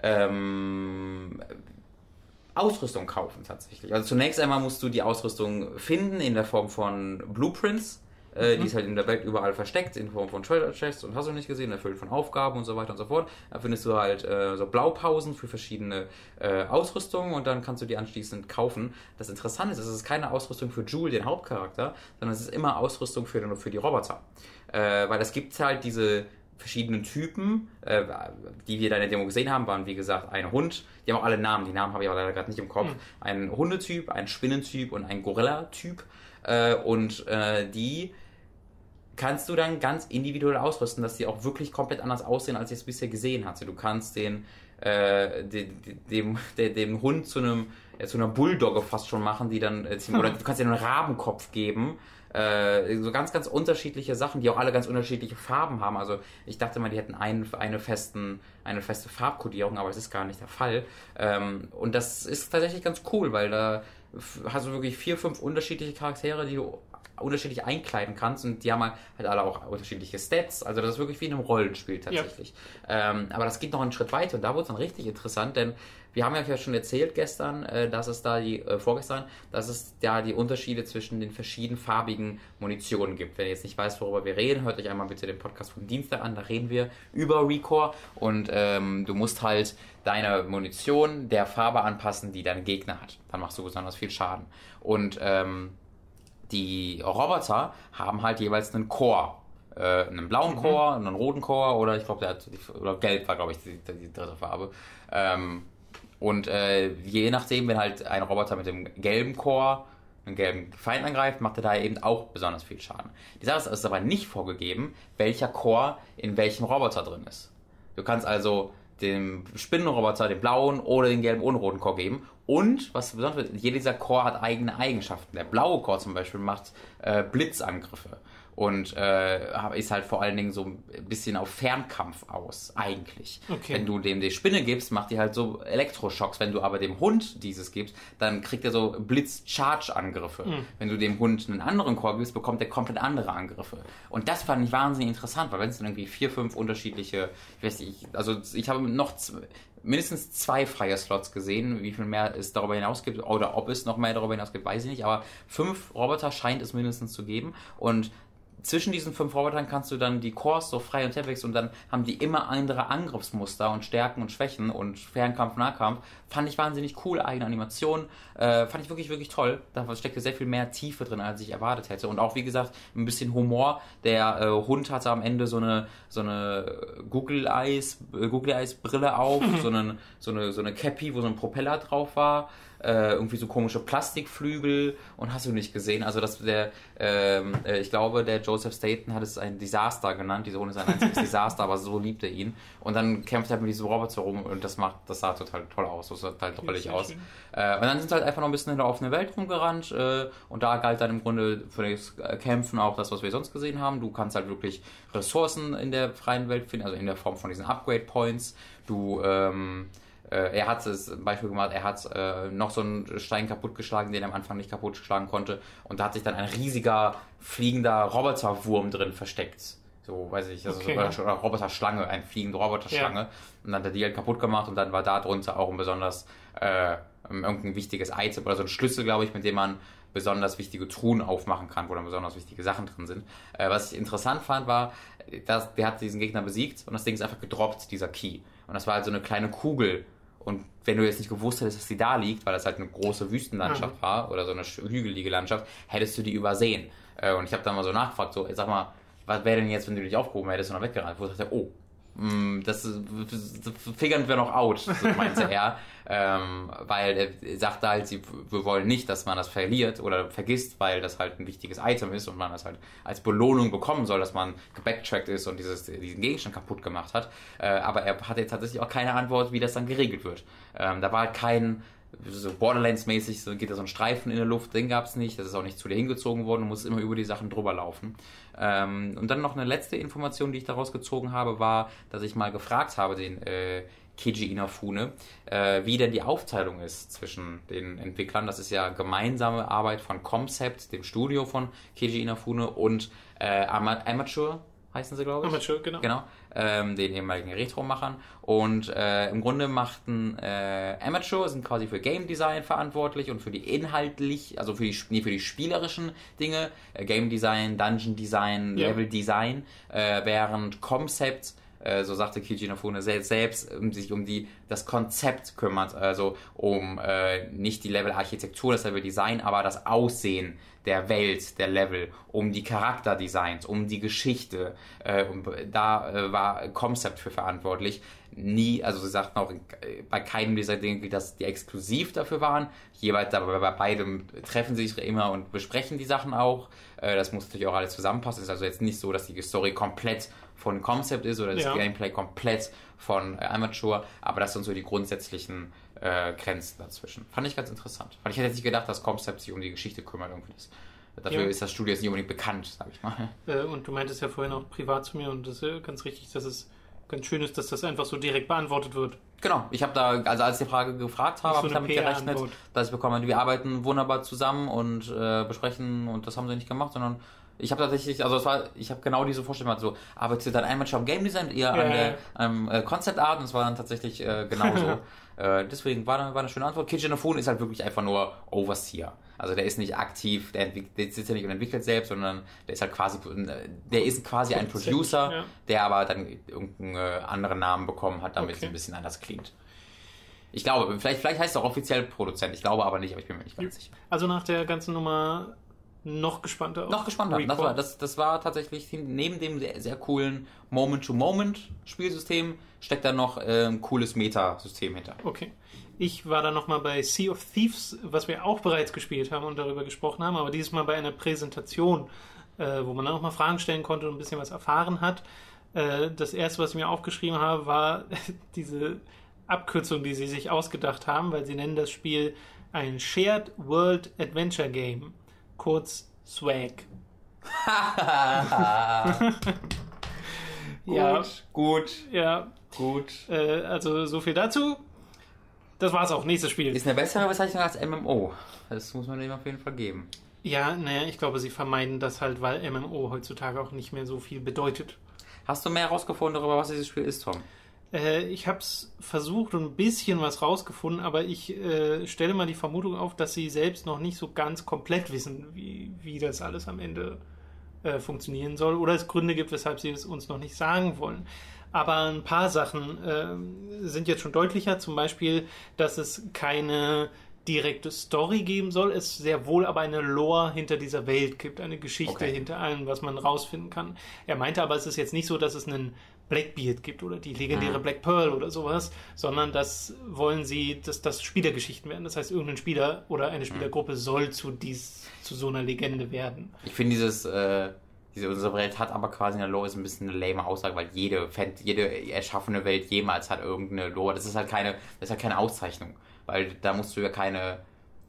ähm, Ausrüstung kaufen tatsächlich. Also zunächst einmal musst du die Ausrüstung finden in der Form von Blueprints. Äh, mhm. Die ist halt in der Welt überall versteckt, in Form von Treasure Chests und hast du nicht gesehen, erfüllt von Aufgaben und so weiter und so fort. Da findest du halt äh, so Blaupausen für verschiedene äh, Ausrüstungen und dann kannst du die anschließend kaufen. Das Interessante ist, es ist keine Ausrüstung für Jewel, den Hauptcharakter, sondern es ist immer Ausrüstung für, für die Roboter. Äh, weil es gibt halt diese verschiedenen Typen, äh, die wir da in der Demo gesehen haben, waren wie gesagt ein Hund. Die haben auch alle Namen, die Namen habe ich aber leider gerade nicht im Kopf. Mhm. Ein Hundetyp, ein Spinnentyp und ein Gorilla-Typ. Äh, und äh, die kannst du dann ganz individuell ausrüsten, dass die auch wirklich komplett anders aussehen, als ich es bisher gesehen hatte. Du kannst den äh, dem, dem, dem Hund zu einem zu einer Bulldogge fast schon machen, die dann äh, oder du kannst dir einen Rabenkopf geben. Äh, so ganz, ganz unterschiedliche Sachen, die auch alle ganz unterschiedliche Farben haben. Also ich dachte mal, die hätten ein, eine, festen, eine feste Farbkodierung, aber es ist gar nicht der Fall. Ähm, und das ist tatsächlich ganz cool, weil da hast du wirklich vier, fünf unterschiedliche Charaktere, die du unterschiedlich einkleiden kannst und die haben halt alle auch unterschiedliche Stats. Also das ist wirklich wie in einem Rollenspiel tatsächlich. Ja. Ähm, aber das geht noch einen Schritt weiter und da wurde es dann richtig interessant, denn wir haben ja schon erzählt gestern, äh, dass es da die, äh, vorgestern, dass es da die Unterschiede zwischen den verschiedenen farbigen Munitionen gibt. Wenn ihr jetzt nicht weißt, worüber wir reden, hört euch einmal bitte den Podcast vom Dienstag an, da reden wir über Recore und ähm, du musst halt deine Munition der Farbe anpassen, die dein Gegner hat. Dann machst du besonders viel Schaden. Und ähm, die Roboter haben halt jeweils einen Core. Äh, einen blauen mhm. Core, einen roten Core oder ich glaube, der hat, oder gelb war, glaube ich, die, die, dritte Farbe. Ähm, und äh, je nachdem, wenn halt ein Roboter mit dem gelben Core einen gelben Feind angreift, macht er da eben auch besonders viel Schaden. Die Sache ist, es ist aber nicht vorgegeben, welcher Core in welchem Roboter drin ist. Du kannst also dem Spinnenroboter den blauen oder den gelben ohne roten Core geben. Und, was besonders wird, jeder dieser Core hat eigene Eigenschaften. Der blaue Core zum Beispiel macht äh, Blitzangriffe und äh, ist halt vor allen Dingen so ein bisschen auf Fernkampf aus, eigentlich. Okay. Wenn du dem die Spinne gibst, macht die halt so Elektroschocks. Wenn du aber dem Hund dieses gibst, dann kriegt er so Blitz-Charge-Angriffe. Mhm. Wenn du dem Hund einen anderen Chor gibst, bekommt er komplett andere Angriffe. Und das fand ich wahnsinnig interessant, weil wenn es dann irgendwie vier, fünf unterschiedliche, ich weiß nicht, also ich habe noch mindestens zwei freie Slots gesehen. Wie viel mehr es darüber hinaus gibt oder ob es noch mehr darüber hinaus gibt, weiß ich nicht. Aber fünf Roboter scheint es mindestens zu geben. Und zwischen diesen fünf Robotern kannst du dann die Cores so frei und wechseln und dann haben die immer andere Angriffsmuster und Stärken und Schwächen und Fernkampf, Nahkampf. Fand ich wahnsinnig cool, eigene Animation. Äh, fand ich wirklich, wirklich toll. Da steckte sehr viel mehr Tiefe drin, als ich erwartet hätte. Und auch, wie gesagt, ein bisschen Humor. Der äh, Hund hatte am Ende so eine, so eine Google Eyes, äh, Google Eyes Brille auf, so, eine, so, eine, so eine Cappy, wo so ein Propeller drauf war äh, irgendwie so komische Plastikflügel und hast du nicht gesehen. Also das der, ähm, äh, ich glaube, der Joseph Staten hat es ein Desaster genannt. Diese Sohn ist ein einziges Desaster, aber so liebt er ihn. Und dann kämpft er mit diesem Roboter rum und das macht, das sah total toll aus. Das sah total drollig aus. Äh, und dann sind sie halt einfach noch ein bisschen in der offenen Welt rumgerannt äh, und da galt dann im Grunde für das Kämpfen auch das, was wir sonst gesehen haben. Du kannst halt wirklich Ressourcen in der freien Welt finden, also in der Form von diesen Upgrade Points. Du ähm, äh, er hat es ein Beispiel gemacht, er hat äh, noch so einen Stein kaputtgeschlagen, den er am Anfang nicht kaputtschlagen konnte. Und da hat sich dann ein riesiger fliegender Roboterwurm drin versteckt. So, weiß ich, also okay. so, oder Roboterschlange, ein fliegende Roboterschlange. Ja. Und dann hat er die halt kaputt gemacht und dann war da drunter auch ein besonders äh, irgendein wichtiges Item oder so ein Schlüssel, glaube ich, mit dem man besonders wichtige Truhen aufmachen kann, wo dann besonders wichtige Sachen drin sind. Äh, was ich interessant fand, war, dass der hat diesen Gegner besiegt und das Ding ist einfach gedroppt, dieser Key. Und das war halt so eine kleine Kugel, und wenn du jetzt nicht gewusst hättest, dass sie da liegt, weil das halt eine große Wüstenlandschaft mhm. war oder so eine hügelige Landschaft, hättest du die übersehen. Äh, und ich habe dann mal so nachgefragt, so, sag mal, was wäre denn jetzt, wenn du dich aufgehoben hättest und dann weggerannt? Wo ich dachte, oh, das, das figern wir noch out, so meinte er. Ähm, weil er sagte halt, sie, wir wollen nicht, dass man das verliert oder vergisst, weil das halt ein wichtiges Item ist und man das halt als Belohnung bekommen soll, dass man gebacktrackt ist und dieses, diesen Gegenstand kaputt gemacht hat. Äh, aber er hatte jetzt tatsächlich auch keine Antwort, wie das dann geregelt wird. Ähm, da war halt kein so Borderlands-mäßig so geht da so ein Streifen in der Luft, den gab es nicht, das ist auch nicht zu dir hingezogen worden, du musst immer über die Sachen drüber laufen. Ähm, und dann noch eine letzte Information, die ich daraus gezogen habe, war, dass ich mal gefragt habe, den äh, Keiji Inafune, äh, wie denn die Aufteilung ist zwischen den Entwicklern. Das ist ja gemeinsame Arbeit von Concept, dem Studio von Keiji Inafune und äh, Amateur heißen sie, glaube ich. Amateur, genau. Genau, ähm, den ehemaligen Retro-Machern. Und äh, im Grunde machten äh, Amateur, sind quasi für Game Design verantwortlich und für die inhaltlich, also für die, nee, für die spielerischen Dinge, äh, Game Design, Dungeon Design, ja. Level Design, äh, während Concept äh, so sagte Kiji Inafune selbst, selbst um sich um die, das Konzept kümmert, also um äh, nicht die Level-Architektur, das Level-Design, aber das Aussehen der Welt, der Level, um die Charakterdesigns, um die Geschichte. Äh, da äh, war Concept für verantwortlich. nie, also sie sagten auch bei keinem dieser Dinge, dass die exklusiv dafür waren. Jeweils aber bei beidem treffen sie sich immer und besprechen die Sachen auch. Äh, das muss natürlich auch alles zusammenpassen. Es ist also jetzt nicht so, dass die Story komplett von Concept ist oder das ja. Gameplay komplett von Amateur, aber das sind so die grundsätzlichen äh, Grenzen dazwischen. Fand ich ganz interessant. Weil ich hätte nicht gedacht, dass Concept sich um die Geschichte kümmert irgendwie. Das, dafür ja. ist das Studio jetzt nicht unbedingt bekannt, sag ich mal. Äh, und du meintest ja vorhin auch privat zu mir und das ist ganz richtig, dass es ganz schön ist, dass das einfach so direkt beantwortet wird. Genau, ich habe da, also als ich die Frage gefragt habe, habe ich damit gerechnet, dass ich bekomme, wir arbeiten wunderbar zusammen und äh, besprechen und das haben sie nicht gemacht, sondern ich habe tatsächlich, also es war, ich habe genau diese Vorstellung, also arbeitet dann einmal schon am Game Design, eher an der am, äh, Concept Art und es war dann tatsächlich äh, genauso. äh, deswegen war, war eine schöne Antwort. Kitchen ist halt wirklich einfach nur Overseer. Also der ist nicht aktiv, der, der sitzt ja nicht und entwickelt selbst, sondern der ist halt quasi, der ist quasi ein Producer, ja. der aber dann irgendeinen äh, anderen Namen bekommen hat, damit okay. es ein bisschen anders klingt. Ich glaube, vielleicht, vielleicht heißt es auch offiziell Produzent, ich glaube aber nicht, aber ich bin mir nicht ganz sicher. Also nach der ganzen Nummer noch gespannter. Noch gespannter. Das war, das, das war tatsächlich neben dem sehr, sehr coolen Moment-to-Moment-Spielsystem steckt da noch äh, ein cooles Meta-System hinter. Okay. Ich war dann nochmal bei Sea of Thieves, was wir auch bereits gespielt haben und darüber gesprochen haben, aber dieses Mal bei einer Präsentation, äh, wo man dann auch mal Fragen stellen konnte und ein bisschen was erfahren hat. Äh, das erste, was ich mir aufgeschrieben habe, war diese Abkürzung, die sie sich ausgedacht haben, weil sie nennen das Spiel ein Shared World Adventure Game, kurz SWAG. gut, ja, gut. Ja, gut. Äh, also so viel dazu. Das war's auch. Nächstes Spiel. Ist eine bessere Bezeichnung als MMO. Das muss man dem auf jeden Fall geben. Ja, naja, ich glaube, sie vermeiden das halt, weil MMO heutzutage auch nicht mehr so viel bedeutet. Hast du mehr herausgefunden darüber, was dieses Spiel ist, Tom? Äh, ich habe es versucht und ein bisschen was rausgefunden, aber ich äh, stelle mal die Vermutung auf, dass sie selbst noch nicht so ganz komplett wissen, wie, wie das alles am Ende äh, funktionieren soll oder es Gründe gibt, weshalb sie es uns noch nicht sagen wollen. Aber ein paar Sachen äh, sind jetzt schon deutlicher, zum Beispiel, dass es keine direkte Story geben soll, es sehr wohl aber eine Lore hinter dieser Welt gibt, eine Geschichte okay. hinter allem, was man rausfinden kann. Er meinte aber, es ist jetzt nicht so, dass es einen Blackbeard gibt oder die legendäre mhm. Black Pearl oder sowas, sondern das wollen sie, dass das Spielergeschichten werden. Das heißt, irgendein Spieler oder eine mhm. Spielergruppe soll zu dies, zu so einer Legende werden. Ich finde dieses äh, diese unsere Welt hat aber quasi eine Lore, ist ein bisschen eine lame Aussage, weil jede, jede erschaffene Welt jemals hat irgendeine Lore. Das ist halt keine, das ist halt keine Auszeichnung, weil da musst du ja keine,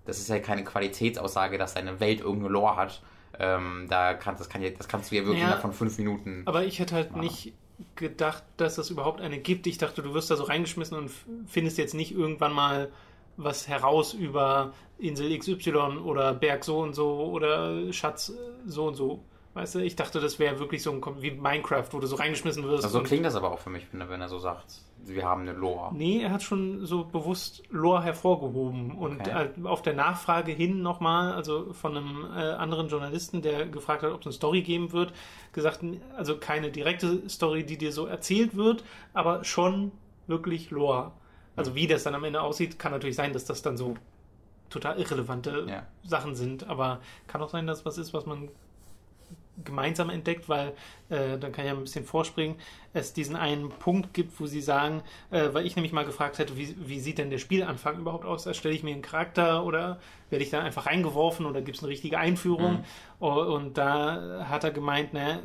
das ist ja keine Qualitätsaussage, dass deine Welt irgendeine Lore hat. Ähm, da kann, das, kann, das kannst du ja wirklich ja, von fünf Minuten. Aber ich hätte halt machen. nicht gedacht, dass es überhaupt eine gibt. Ich dachte, du wirst da so reingeschmissen und findest jetzt nicht irgendwann mal was heraus über Insel XY oder Berg so und so oder Schatz so und so. Weißt du, ich dachte, das wäre wirklich so ein, wie Minecraft, wo du so reingeschmissen wirst. Also so klingt das aber auch für mich, wenn er so sagt, wir haben eine Lore. Nee, er hat schon so bewusst Lore hervorgehoben. Und okay. auf der Nachfrage hin nochmal, also von einem äh, anderen Journalisten, der gefragt hat, ob es eine Story geben wird, gesagt, also keine direkte Story, die dir so erzählt wird, aber schon wirklich Lore. Also wie das dann am Ende aussieht, kann natürlich sein, dass das dann so total irrelevante ja. Sachen sind, aber kann auch sein, dass was ist, was man gemeinsam entdeckt, weil äh, dann kann ich ja ein bisschen vorspringen, es diesen einen Punkt gibt, wo sie sagen, äh, weil ich nämlich mal gefragt hätte, wie, wie sieht denn der Spielanfang überhaupt aus? Erstelle ich mir einen Charakter oder werde ich da einfach reingeworfen oder gibt es eine richtige Einführung? Mhm. Und da hat er gemeint, ne,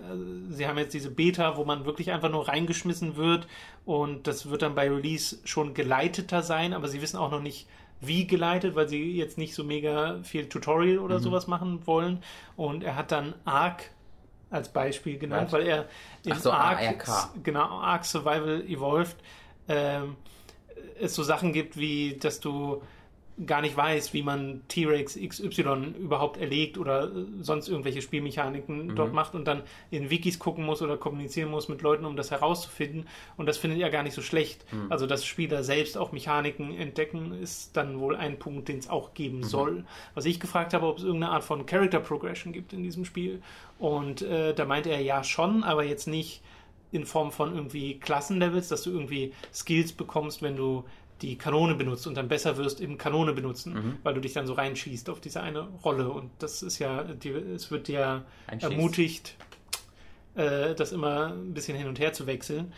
sie haben jetzt diese Beta, wo man wirklich einfach nur reingeschmissen wird und das wird dann bei Release schon geleiteter sein, aber sie wissen auch noch nicht, wie geleitet, weil sie jetzt nicht so mega viel Tutorial oder mhm. sowas machen wollen. Und er hat dann Arc als Beispiel genannt, Was? weil er in so, Ark, genau, Ark Survival Evolved ähm, es so Sachen gibt, wie dass du gar nicht weiß, wie man T-Rex XY überhaupt erlegt oder sonst irgendwelche Spielmechaniken mhm. dort macht und dann in Wikis gucken muss oder kommunizieren muss mit Leuten, um das herauszufinden. Und das findet er gar nicht so schlecht. Mhm. Also, dass Spieler selbst auch Mechaniken entdecken, ist dann wohl ein Punkt, den es auch geben mhm. soll. Was ich gefragt habe, ob es irgendeine Art von Character Progression gibt in diesem Spiel. Und äh, da meinte er ja schon, aber jetzt nicht in Form von irgendwie Klassenlevels, dass du irgendwie Skills bekommst, wenn du die Kanone benutzt und dann besser wirst im Kanone benutzen, mhm. weil du dich dann so reinschießt auf diese eine Rolle. Und das ist ja, die, es wird ja ermutigt, äh, das immer ein bisschen hin und her zu wechseln.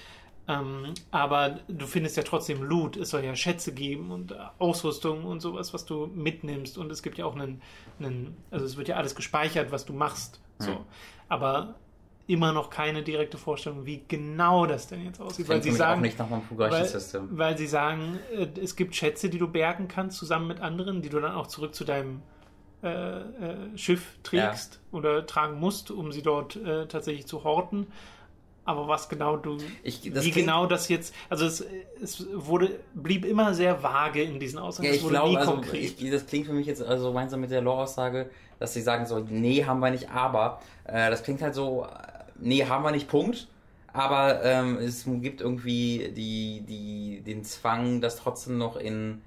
Ähm, aber du findest ja trotzdem Loot. Es soll ja Schätze geben und Ausrüstung und sowas, was du mitnimmst. Und es gibt ja auch einen, einen also es wird ja alles gespeichert, was du machst. So. Mhm. Aber immer noch keine direkte Vorstellung, wie genau das denn jetzt aussieht. Weil sie, sagen, weil, weil sie sagen, es gibt Schätze, die du bergen kannst, zusammen mit anderen, die du dann auch zurück zu deinem äh, äh, Schiff trägst oder tragen musst, um sie dort äh, tatsächlich zu horten. Aber was genau du, Ich- wie klingt- genau das jetzt, also es, es wurde, blieb immer sehr vage in diesen Aussagen. Ja, ich glaube, also, ich, das klingt für mich jetzt also gemeinsam mit der Lore-Aussage, dass sie sagen so, nee, haben wir nicht, aber. Äh, das klingt halt so, nee, haben wir nicht, Punkt. Aber ähm, es gibt irgendwie die, die, den Zwang, das trotzdem noch in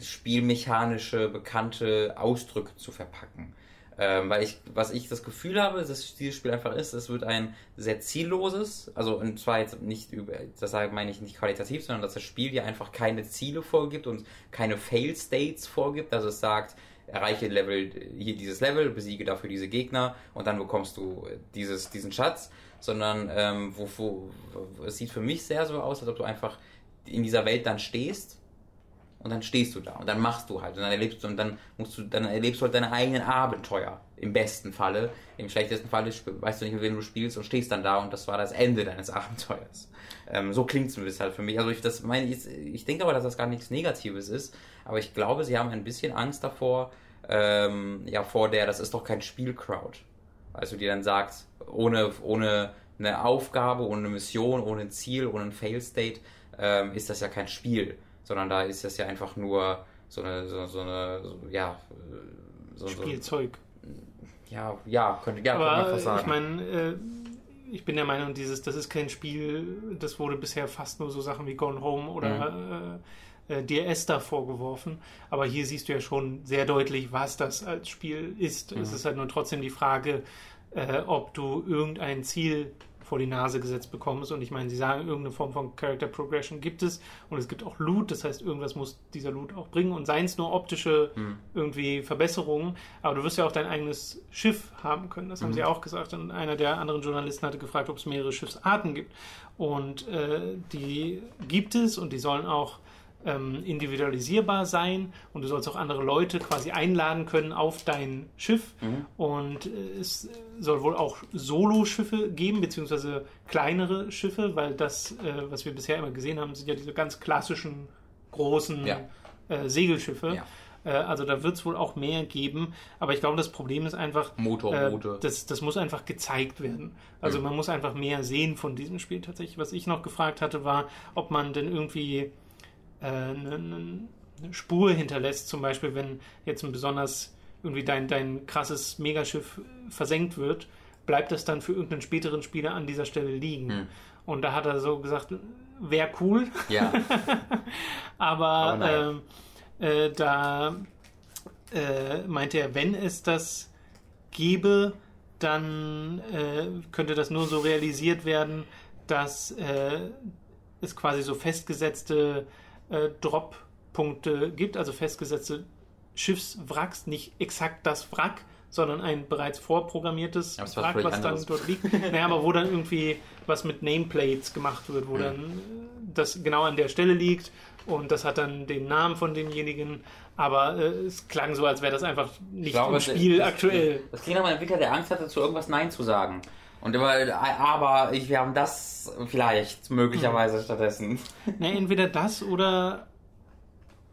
spielmechanische, bekannte Ausdrücke zu verpacken. Ähm, weil ich, was ich das Gefühl habe, dass dieses Spiel einfach ist, es wird ein sehr zielloses, also und zwar jetzt nicht über, das meine ich nicht qualitativ, sondern dass das Spiel dir einfach keine Ziele vorgibt und keine Fail-States vorgibt, dass es sagt, erreiche Level, hier dieses Level, besiege dafür diese Gegner und dann bekommst du dieses, diesen Schatz, sondern ähm, wo, wo, es sieht für mich sehr so aus, als ob du einfach in dieser Welt dann stehst und dann stehst du da und dann machst du halt. Und dann erlebst du und dann musst du dann erlebst du halt deine eigenen Abenteuer. Im besten Falle im schlechtesten Falle weißt du nicht mit wem du spielst und stehst dann da und das war das Ende deines Abenteuers. Ähm, so klingt es ein bisschen halt für mich. Also ich das meine ich, ich denke aber dass das gar nichts Negatives ist aber ich glaube sie haben ein bisschen Angst davor ähm, ja vor der das ist doch kein Spielcrowd. Also die dann sagt ohne ohne eine Aufgabe ohne eine Mission ohne ein Ziel ohne ein Fail State ähm, ist das ja kein Spiel sondern da ist das ja einfach nur so eine, so, so eine, so, ja, so, so, Spielzeug. ja, ja, könnte, ja, könnte man Aber fast ich sagen. meine, äh, ich bin der Meinung, dieses, das ist kein Spiel, das wurde bisher fast nur so Sachen wie Gone Home oder äh, äh, DRS da vorgeworfen. Aber hier siehst du ja schon sehr deutlich, was das als Spiel ist. Es ist halt nur trotzdem die Frage, äh, ob du irgendein Ziel vor die Nase gesetzt bekommst. Und ich meine, sie sagen, irgendeine Form von Character Progression gibt es. Und es gibt auch Loot. Das heißt, irgendwas muss dieser Loot auch bringen. Und seien es nur optische irgendwie Verbesserungen. Aber du wirst ja auch dein eigenes Schiff haben können. Das haben sie auch gesagt. Und einer der anderen Journalisten hatte gefragt, ob es mehrere Schiffsarten gibt. Und äh, die gibt es. Und die sollen auch ähm, individualisierbar sein und du sollst auch andere Leute quasi einladen können auf dein Schiff. Und äh, es soll wohl auch Solo-Schiffe geben, beziehungsweise kleinere Schiffe, weil das, äh, was wir bisher immer gesehen haben, sind ja diese ganz klassischen großen Ja. äh, Segelschiffe. Ja. Äh, also da wird es wohl auch mehr geben. Aber ich glaube, das Problem ist einfach, Motorboote. äh, das, das muss einfach gezeigt werden. Also Mhm. man muss einfach mehr sehen von diesem Spiel tatsächlich. Was ich noch gefragt hatte, war, ob man denn irgendwie eine, eine eine Spur hinterlässt, zum Beispiel, wenn jetzt ein besonders irgendwie dein, dein krasses Megaschiff versenkt wird, bleibt das dann für irgendeinen späteren Spieler an dieser Stelle liegen. Hm. Und da hat er so gesagt, wäre cool, ja, aber Aber ähm, äh, da äh, meinte er, wenn es das gäbe, dann äh, könnte das nur so realisiert werden, dass äh, es quasi so festgesetzte äh, Drop-Punkte gibt, also festgesetzte Schiffswracks, nicht exakt das Wrack, sondern ein bereits vorprogrammiertes war Wrack, völlig was dann dort liegt. naja, aber wo dann irgendwie was mit Nameplates gemacht wird, wo Mhm. dann äh, das genau an der Stelle liegt und das hat dann den Namen von demjenigen, aber äh, es klang so, als wäre das einfach nicht ich glaube, im Spiel das, aktuell. Das klingt nach einem Entwickler, der Angst hatte, zu irgendwas Nein zu sagen. Und immer, äh, aber ich, wir haben das vielleicht möglicherweise Hm. stattdessen. Ne, entweder das oder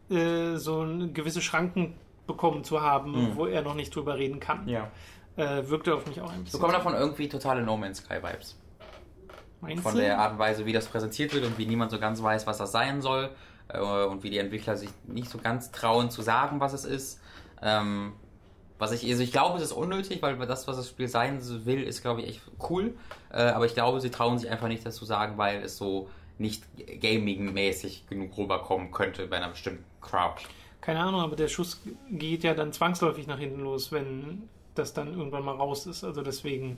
äh, so gewisse Schranken bekommen zu haben, Hm. wo er noch nicht drüber reden kann. Ja. Äh, wirkte auf mich auch ein So bisschen. kommen davon irgendwie totale No Man's Sky Vibes. Meinst Von du? der Art und Weise, wie das präsentiert wird und wie niemand so ganz weiß, was das sein soll. Äh, und wie die Entwickler sich nicht so ganz trauen zu sagen, was es ist. Ähm, was ich, also ich glaube, es ist unnötig, weil das, was das Spiel sein will, ist, glaube ich, echt cool. Äh, aber ich glaube, sie trauen sich einfach nicht, das zu sagen, weil es so nicht gaming-mäßig genug rüberkommen könnte bei einer bestimmten Crowd. Keine Ahnung, aber der Schuss geht ja dann zwangsläufig nach hinten los, wenn das dann irgendwann mal raus ist. Also deswegen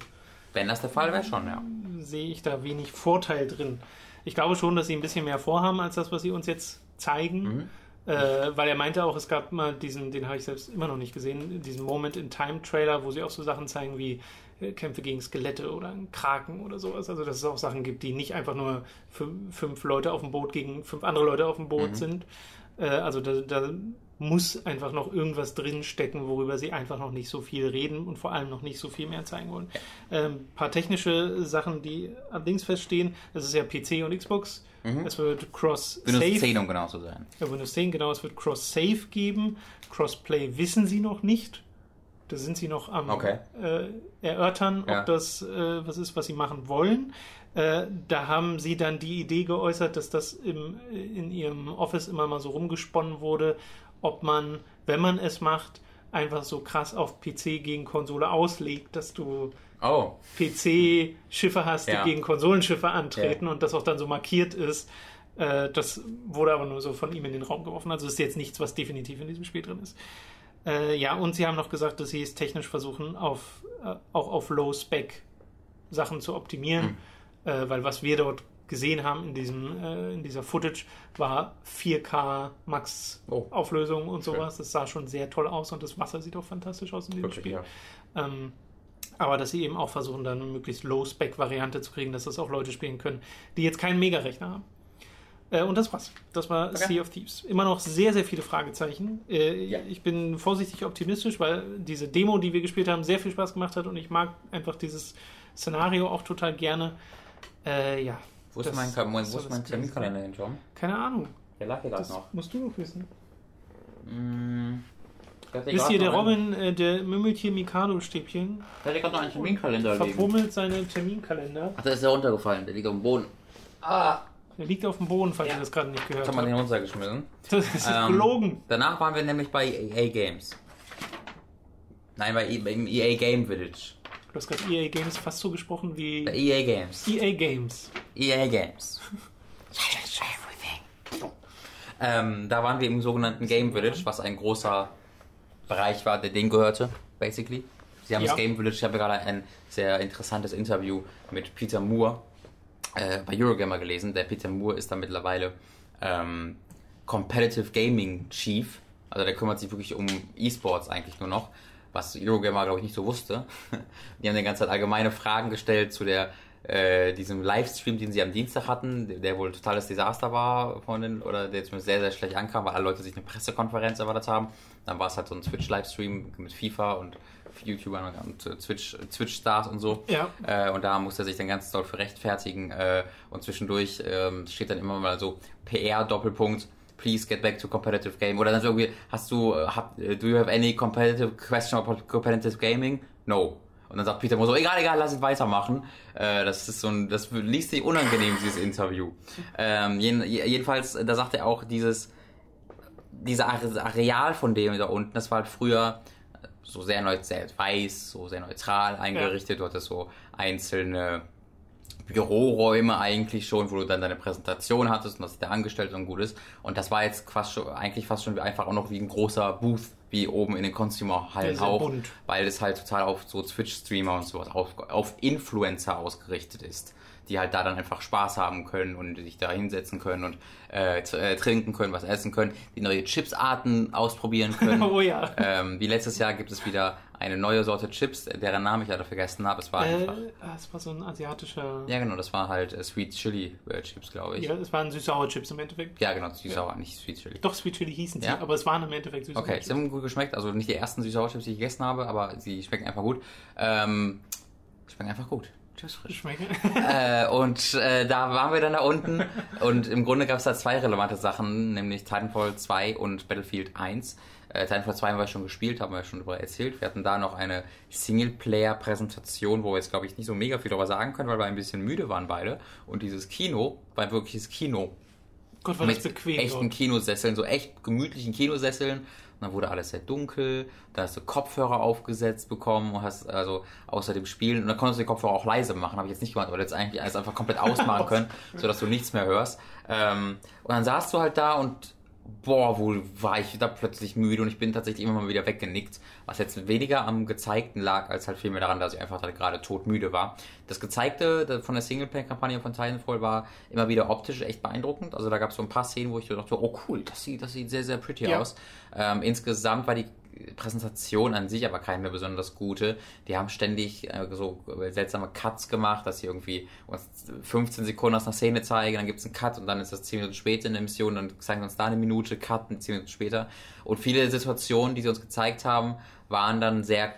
Wenn das der Fall wäre, schon, ja. sehe ich da wenig Vorteil drin. Ich glaube schon, dass sie ein bisschen mehr vorhaben als das, was sie uns jetzt zeigen. Mhm. Äh, weil er meinte auch, es gab mal diesen, den habe ich selbst immer noch nicht gesehen, diesen Moment-in-Time-Trailer, wo sie auch so Sachen zeigen wie äh, Kämpfe gegen Skelette oder einen Kraken oder sowas. Also dass es auch Sachen gibt, die nicht einfach nur fünf, fünf Leute auf dem Boot gegen fünf andere Leute auf dem Boot Mhm. sind. Äh, also da, da muss einfach noch irgendwas drinstecken, worüber sie einfach noch nicht so viel reden und vor allem noch nicht so viel mehr zeigen wollen. Ein paar technische Sachen, die allerdings feststehen, das ist ja PC und Xbox. Es wird Windows Cross-Save 10, um genau zu sein. ja, Windows 10, genau, es wird Cross-Save geben. Crossplay wissen sie noch nicht. Da sind sie noch am Okay. äh, erörtern, Ja. ob das äh, was ist, was sie machen wollen. Äh, da haben sie dann die Idee geäußert, dass das im, in ihrem Office immer mal so rumgesponnen wurde, ob man, wenn man es macht, einfach so krass auf PC gegen Konsole auslegt, dass du Oh, PC-Schiffe hast, die Ja. gegen Konsolenschiffe antreten und das auch dann so markiert ist. Äh, das wurde aber nur so von ihm in den Raum geworfen. Also ist jetzt nichts, was definitiv in diesem Spiel drin ist. Äh, ja, und sie haben noch gesagt, dass sie es technisch versuchen, auf, äh, auch auf Low-Spec Sachen zu optimieren, äh, weil was wir dort gesehen haben in, diesem, äh, in dieser Footage war 4K Max Oh. Auflösung und sowas. Das sah schon sehr toll aus und das Wasser sieht auch fantastisch aus in diesem wirklich, Spiel. ja. Ähm, aber dass sie eben auch versuchen, dann eine möglichst Low-Spec-Variante zu kriegen, dass das auch Leute spielen können, die jetzt keinen Mega-Rechner haben. Äh, und das war's. Das war Okay. Sea of Thieves. Immer noch sehr, sehr viele Fragezeichen. Äh, Ja. Ich bin vorsichtig optimistisch, weil diese Demo, die wir gespielt haben, sehr viel Spaß gemacht hat und ich mag einfach dieses Szenario auch total gerne. Äh, ja. Wo ist mein, Ka- wo ist mein Terminkalender hin, John? Keine Ahnung. Der lag hier gerade noch. musst du doch wissen. Mm, Ist grad hier der noch einen- Robin, äh, der mümmelt hier Mikado-Stäbchen, Ich hatte gerade noch einen Terminkalender liegen. verpummelt seinen Terminkalender. Ach, der ist ja runtergefallen. Der liegt auf dem Boden. Ah, Der liegt auf dem Boden, falls Ja. ihr das gerade nicht gehört jetzt haben wir habt. den runtergeschmissen. Das ist Ähm, gelogen. Danach waren wir nämlich bei EA Games. Nein, bei, E- beim EA Game Village. Du hast gerade EA Games fast so gesprochen wie Bei EA Games. EA Games. EA Games. ähm, da waren wir im sogenannten Game Village, was ein großer Bereich war, der denen gehörte, basically. Sie haben Ja. das Game Village, ich habe gerade ein sehr interessantes Interview mit Peter Moore äh, bei Eurogamer gelesen. Der Peter Moore ist da mittlerweile ähm, Competitive Gaming Chief. Also der kümmert sich wirklich um E-Sports eigentlich nur noch, was Eurogamer glaube ich nicht so wusste. Die haben die ganze Zeit allgemeine Fragen gestellt zu der äh, diesem Livestream, den sie am Dienstag hatten, der- wohl ein totales Desaster war von den, oder der zumindest sehr, sehr schlecht ankam, weil alle Leute sich eine Pressekonferenz erwartet haben. Dann war es halt so ein Twitch-Livestream mit FIFA und YouTubern und äh, Twitch, Twitch-Stars und so. Ja. Äh, und da musste er sich dann ganz doll für rechtfertigen. Äh, und zwischendurch ähm, steht dann immer mal so PR Doppelpunkt. Please get back to competitive game. Oder dann so irgendwie, hast du, äh, hab, do you have any competitive question about competitive gaming? No. Und dann sagt Peter Moore so, egal, egal, lass es weitermachen. Äh, das ist so ein, das liest sich unangenehm, dieses Interview. Ähm, jeden, jedenfalls, da sagt er auch dieses, dieser Are- Areal von dem da unten, das war halt früher so sehr, neu, sehr weiß, so sehr neutral eingerichtet. Du hattest so einzelne Büroräume eigentlich schon, wo du dann deine Präsentation hattest und das der Angestellte und gut ist. Und das war jetzt fast schon, eigentlich fast schon wie einfach auch noch wie ein großer Booth, wie oben in den Consumer-Hallen auch, bunt. weil es halt total auf so Twitch-Streamer und sowas, auf, auf Influencer ausgerichtet ist, die halt da dann einfach Spaß haben können und sich da hinsetzen können und äh, äh, trinken können, was essen können, die neue Chipsarten ausprobieren können. Oh ja. ähm, wie letztes Jahr gibt es wieder eine neue Sorte Chips, deren Namen ich leider vergessen habe. Es war Äh, einfach. es war so ein asiatischer. Ja, genau, das war halt äh, Sweet Chili äh, Chips, glaube ich. Ja, Ja, es waren süß-saure Chips im Endeffekt. genau, süß-sauer, nicht Sweet Chili. Doch, Sweet Chili hießen sie, Ja? aber es waren im Endeffekt süß-saure Okay, Chips. sie haben gut geschmeckt. Also nicht die ersten süß-sauer Chips, die ich gegessen habe, aber sie schmecken einfach gut. Ähm, schmecken einfach gut. Tschüss, frisch. Äh, und äh, da waren wir dann da unten und im Grunde gab es da zwei relevante Sachen, nämlich Titanfall 2 und Battlefield 1. Äh, Titanfall 2 haben wir schon gespielt, haben wir schon darüber erzählt. Wir hatten da noch eine Singleplayer-Präsentation, wo wir jetzt, glaube ich, nicht so mega viel darüber sagen können, weil wir ein bisschen müde waren beide. Und dieses Kino war ein wirkliches Kino. Gott, war das mit bequem. echten dort. Kinosesseln, so echt gemütlichen Kinosesseln. Und dann wurde alles sehr dunkel. Da hast du Kopfhörer aufgesetzt bekommen und hast also außer dem Spielen. Und dann konntest du die Kopfhörer auch leise machen. Habe ich jetzt nicht gemacht, aber jetzt eigentlich alles einfach komplett ausmachen können, sodass du nichts mehr hörst. Ähm, und dann saßt du halt da und boah, wo war ich da plötzlich müde und ich bin tatsächlich immer mal wieder weggenickt, was jetzt weniger am Gezeigten lag, als halt vielmehr daran, dass ich einfach halt gerade todmüde war. Das Gezeigte von der Singleplayer-Kampagne von Titanfall war immer wieder optisch echt beeindruckend. Also da gab es so ein paar Szenen, wo ich dachte, oh cool, das sieht, das sieht sehr, sehr pretty ja. aus. Ähm, insgesamt war die Präsentation an sich aber keine besonders gute. Die haben ständig äh, so seltsame Cuts gemacht, dass sie irgendwie uns 15 Sekunden aus einer Szene zeigen, dann gibt es einen Cut und dann ist das 10 Minuten später in der Mission, dann zeigen uns da eine Minute, Cut, 10 Minuten später. Und viele Situationen, die sie uns gezeigt haben, waren dann sehr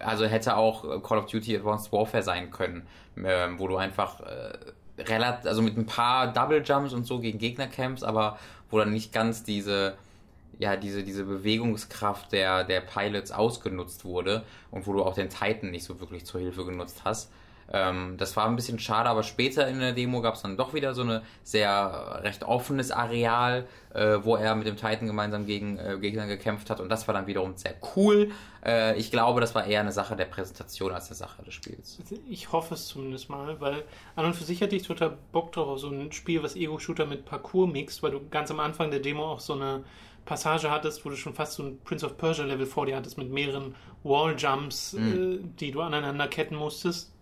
also hätte auch Call of Duty Advanced Warfare sein können, ähm, wo du einfach äh, relativ, also mit ein paar Double Jumps und so gegen Gegner kämpfst, aber wo dann nicht ganz diese ja, diese, diese Bewegungskraft der, der Pilots ausgenutzt wurde und wo du auch den Titan nicht so wirklich zur Hilfe genutzt hast. Ähm, das war ein bisschen schade, aber später in der Demo gab es dann doch wieder so ein sehr recht offenes Areal, äh, wo er mit dem Titan gemeinsam gegen äh, Gegner gekämpft hat und das war dann wiederum sehr cool. Äh, ich glaube, das war eher eine Sache der Präsentation als eine Sache des Spiels. Ich hoffe es zumindest mal, weil an und für sich hatte ich total Bock drauf so ein Spiel, was Ego-Shooter mit Parkour mixt, weil du ganz am Anfang der Demo auch so eine Passage hattest, wo du schon fast so ein Prince of Persia Level vor dir hattest mit mehreren Walljumps, mhm. äh, die du aneinander ketten musstest.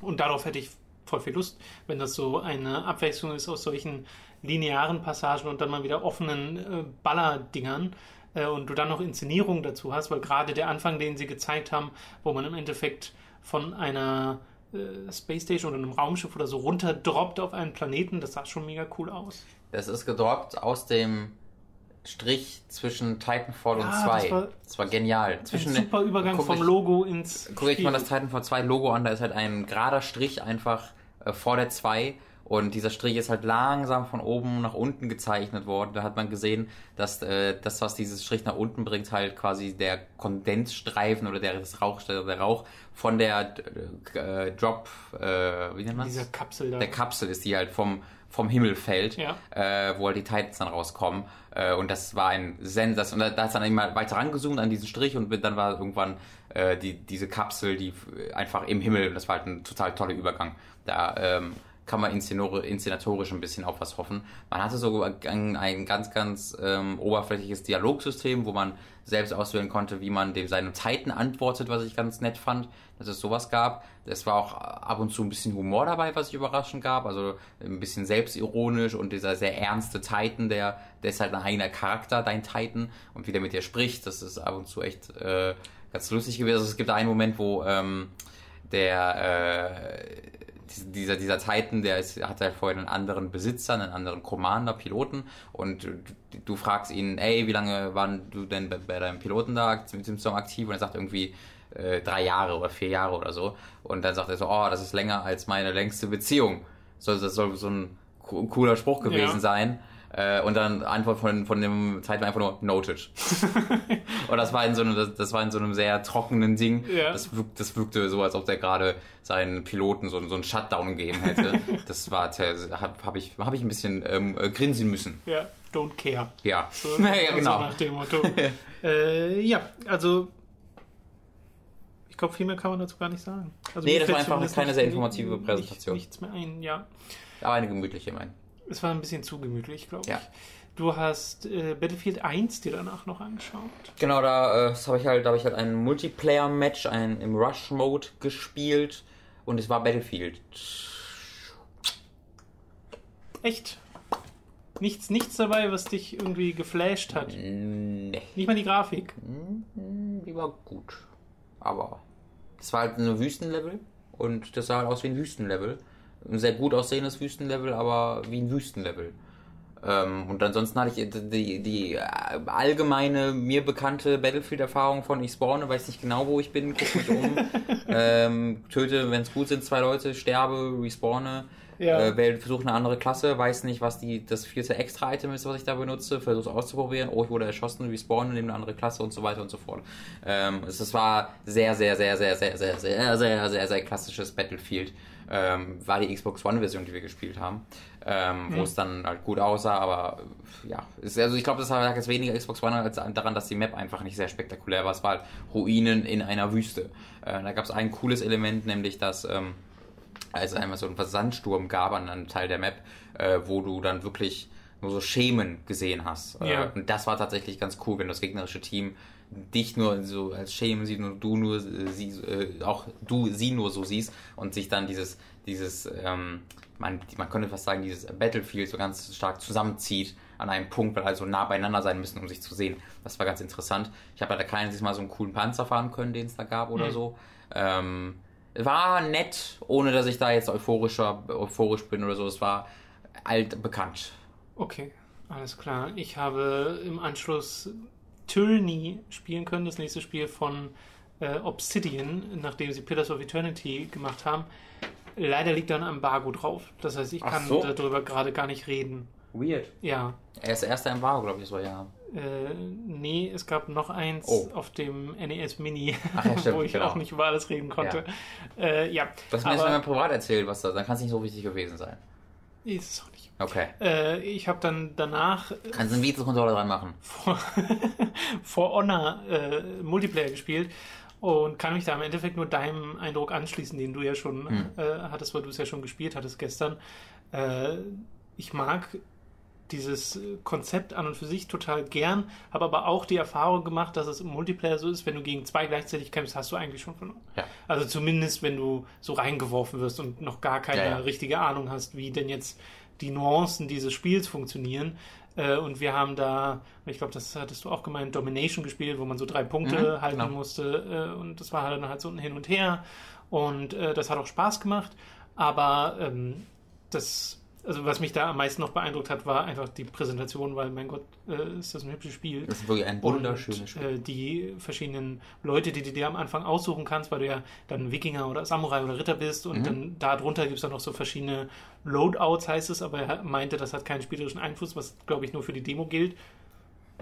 Und darauf hätte ich voll viel Lust, wenn das so eine Abwechslung ist aus solchen linearen Passagen und dann mal wieder offenen äh, Ballerdingern äh, und du dann noch Inszenierung dazu hast, weil gerade der Anfang, den sie gezeigt haben, wo man im Endeffekt von einer äh, Space Station oder einem Raumschiff oder so runterdroppt auf einen Planeten, das sah schon mega cool aus. Das ist gedroppt aus dem Strich zwischen Titanfall und 2. Das war, das war genial. Zwischen ein super Übergang vom ich, Logo ins. Gucke ich mal das Titanfall 2 Logo an, da ist halt ein gerader Strich einfach äh, vor der 2 und dieser Strich ist halt langsam von oben nach unten gezeichnet worden. Da hat man gesehen, dass äh, das, was dieses Strich nach unten bringt, halt quasi der Kondensstreifen oder der, das Rauch, der Rauch von der äh, Drop, äh, wie nennt man Dieser Kapsel da. Der Kapsel ist, die halt vom, vom Himmel fällt, ja. äh, wo halt die Titans dann rauskommen. Äh, und das war ein Sensas. Und da, da ist dann immer weiter rangezoomt an diesen Strich und dann war irgendwann äh, die, diese Kapsel, die einfach im Himmel, das war halt ein total toller Übergang. Da ähm, kann man inszenatorisch ein bisschen auf was hoffen. Man hatte so ein, ganz, ganz ähm, oberflächliches Dialogsystem, wo man selbst auswählen konnte, wie man dem seinem Zeiten antwortet, was ich ganz nett fand, dass es sowas gab. Es war auch ab und zu ein bisschen Humor dabei, was ich überraschend gab, also ein bisschen selbstironisch und dieser sehr ernste Titan, der, der ist halt ein eigener Charakter, dein Titan, und wie der mit dir spricht, das ist ab und zu echt äh, ganz lustig gewesen. Also es gibt einen Moment, wo ähm, der äh, dieser, dieser Titan, der ist, hat halt vorher einen anderen Besitzer, einen anderen Commander, Piloten und du, du fragst ihn, ey, wie lange waren du denn bei, bei deinem Piloten da mit dem Song aktiv? Und er sagt irgendwie äh, drei Jahre oder vier Jahre oder so. Und dann sagt er so, oh, das ist länger als meine längste Beziehung. So, das soll so ein cooler Spruch gewesen ja. sein. Äh, und dann Antwort von, von dem Zeit war einfach nur noted. und das war in so einem, das, das, war in so einem sehr trockenen Ding. Ja. Das, wirk, das wirkte so, als ob der gerade seinen Piloten so, so einen Shutdown gegeben hätte. das war, habe hab ich, hab ich ein bisschen ähm, äh, grinsen müssen. Ja, don't care. Ja, so, ja genau. So nach dem Motto. äh, ja, also ich glaube, viel mehr kann man dazu gar nicht sagen. Also nee, das war einfach keine sehr informative Präsentation. Nichts mehr ein, ja. Aber eine gemütliche, mein. Es war ein bisschen zu gemütlich, glaube ich. Ja. Du hast äh, Battlefield 1 dir danach noch angeschaut. Genau, da äh, habe ich halt, da habe ich halt ein Multiplayer-Match, ein im Rush-Mode gespielt und es war Battlefield. Echt? Nichts, nichts dabei, was dich irgendwie geflasht hat. Nee. Nicht mal die Grafik. Die war gut. Aber es war halt ein Wüstenlevel und das sah halt aus wie ein Wüstenlevel ein sehr gut aussehendes Wüstenlevel, aber wie ein Wüstenlevel. Ähm, und ansonsten hatte ich die, die allgemeine, mir bekannte Battlefield-Erfahrung von ich spawne, weiß nicht genau, wo ich bin, guck mich um, ähm, töte, wenn es gut sind, zwei Leute, sterbe, respawne, ja. äh, versuche eine andere Klasse, weiß nicht, was die, das vierte Extra-Item ist, was ich da benutze, versuche es auszuprobieren, oh, ich wurde erschossen, respawne, nehme eine andere Klasse und so weiter und so fort. Ähm, es, es war sehr, sehr, sehr, sehr, sehr, sehr, sehr, sehr, sehr, sehr, sehr klassisches Battlefield ähm, war die Xbox One-Version, die wir gespielt haben, ähm, mhm. wo es dann halt gut aussah, aber ja, ist, also ich glaube, das lag jetzt weniger Xbox One als daran, dass die Map einfach nicht sehr spektakulär war. Es war halt Ruinen in einer Wüste. Äh, da gab es ein cooles Element, nämlich dass ähm, es einmal so einen Sandsturm gab an einem Teil der Map, äh, wo du dann wirklich nur so Schemen gesehen hast. Äh, Ja. Und das war tatsächlich ganz cool, wenn das gegnerische Team dich nur so als Schemen sieht und du nur äh, sie, äh, auch du sie nur so siehst und sich dann dieses, dieses, ähm, man, man könnte fast sagen, dieses Battlefield so ganz stark zusammenzieht an einem Punkt, weil alle so nah beieinander sein müssen, um sich zu sehen. Das war ganz interessant. Ich habe leider keinen dieses Mal so einen coolen Panzer fahren können, den es da gab oder Mhm. so. Ähm, war nett, ohne dass ich da jetzt euphorischer, euphorisch bin oder so. Es war altbekannt. Okay, alles klar. Ich habe im Anschluss Tyranny spielen können, das nächste Spiel von äh, Obsidian, nachdem sie Pillars of Eternity gemacht haben. Leider liegt da ein Embargo drauf. Das heißt, ich Ach kann so. darüber gerade gar nicht reden. Weird. Ja. Er ist der erste Embargo, glaube ich, so, ja. Äh, nee, es gab noch eins Oh. auf dem NES Mini, Ach ja, stimmt, wo ich genau. auch nicht über alles reden konnte. Ja, äh, ja. Du hast mir das aber mal privat erzählt, was da, dann kann es nicht so wichtig gewesen sein. ist es auch nicht. Okay. Äh, ich habe dann danach Kannst du einen Videocontroller dran machen? For, For Honor äh, Multiplayer gespielt und kann mich da im Endeffekt nur deinem Eindruck anschließen, den du ja schon Hm. äh, hattest, weil du es ja schon gespielt hattest gestern. Äh, ich mag dieses Konzept an und für sich total gern, habe aber auch die Erfahrung gemacht, dass es im Multiplayer so ist, wenn du gegen zwei gleichzeitig kämpfst, hast du eigentlich schon verloren. Ja. Also zumindest, wenn du so reingeworfen wirst und noch gar keine Ja, ja. richtige Ahnung hast, wie denn jetzt die Nuancen dieses Spiels funktionieren. Äh, Und wir haben da, ich glaube, das hattest du auch gemeint, Domination gespielt, wo man so drei Punkte Mhm, halten genau. musste. äh, Und das war halt dann halt so ein Hin und Her. Und äh, das hat auch Spaß gemacht. Aber ähm, das, also was mich da am meisten noch beeindruckt hat, war einfach die Präsentation, weil, mein Gott, äh, ist das ein hübsches Spiel. Das ist wirklich ein wunderschönes Spiel. Und, äh, die verschiedenen Leute, die du dir am Anfang aussuchen kannst, weil du ja dann Wikinger oder Samurai oder Ritter bist und Mhm. dann da drunter gibt es dann noch so verschiedene Loadouts, heißt es, aber er meinte, das hat keinen spielerischen Einfluss, was glaube ich nur für die Demo gilt.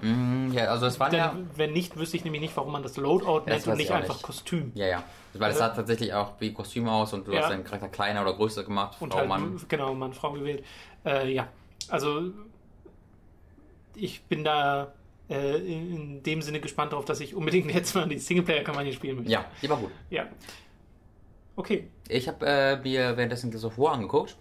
Mm, ja, also es waren Denn, ja. Wenn nicht, wüsste ich nämlich nicht, warum man das Loadout nennt und nicht einfach nicht. Kostüm. Ja, ja. Weil es sah tatsächlich auch wie Kostüm aus und du Ja. hast deinen Charakter kleiner oder größer gemacht, Und Frau, halt, Mann. genau, Mann, Frau gewählt. Äh, ja, also ich bin da äh, in, in dem Sinne gespannt darauf, dass ich unbedingt jetzt mal die Singleplayer-Kampagne spielen möchte. Ja, die war gut. Ja. Okay. Ich habe äh, mir währenddessen Gears of War angeguckt,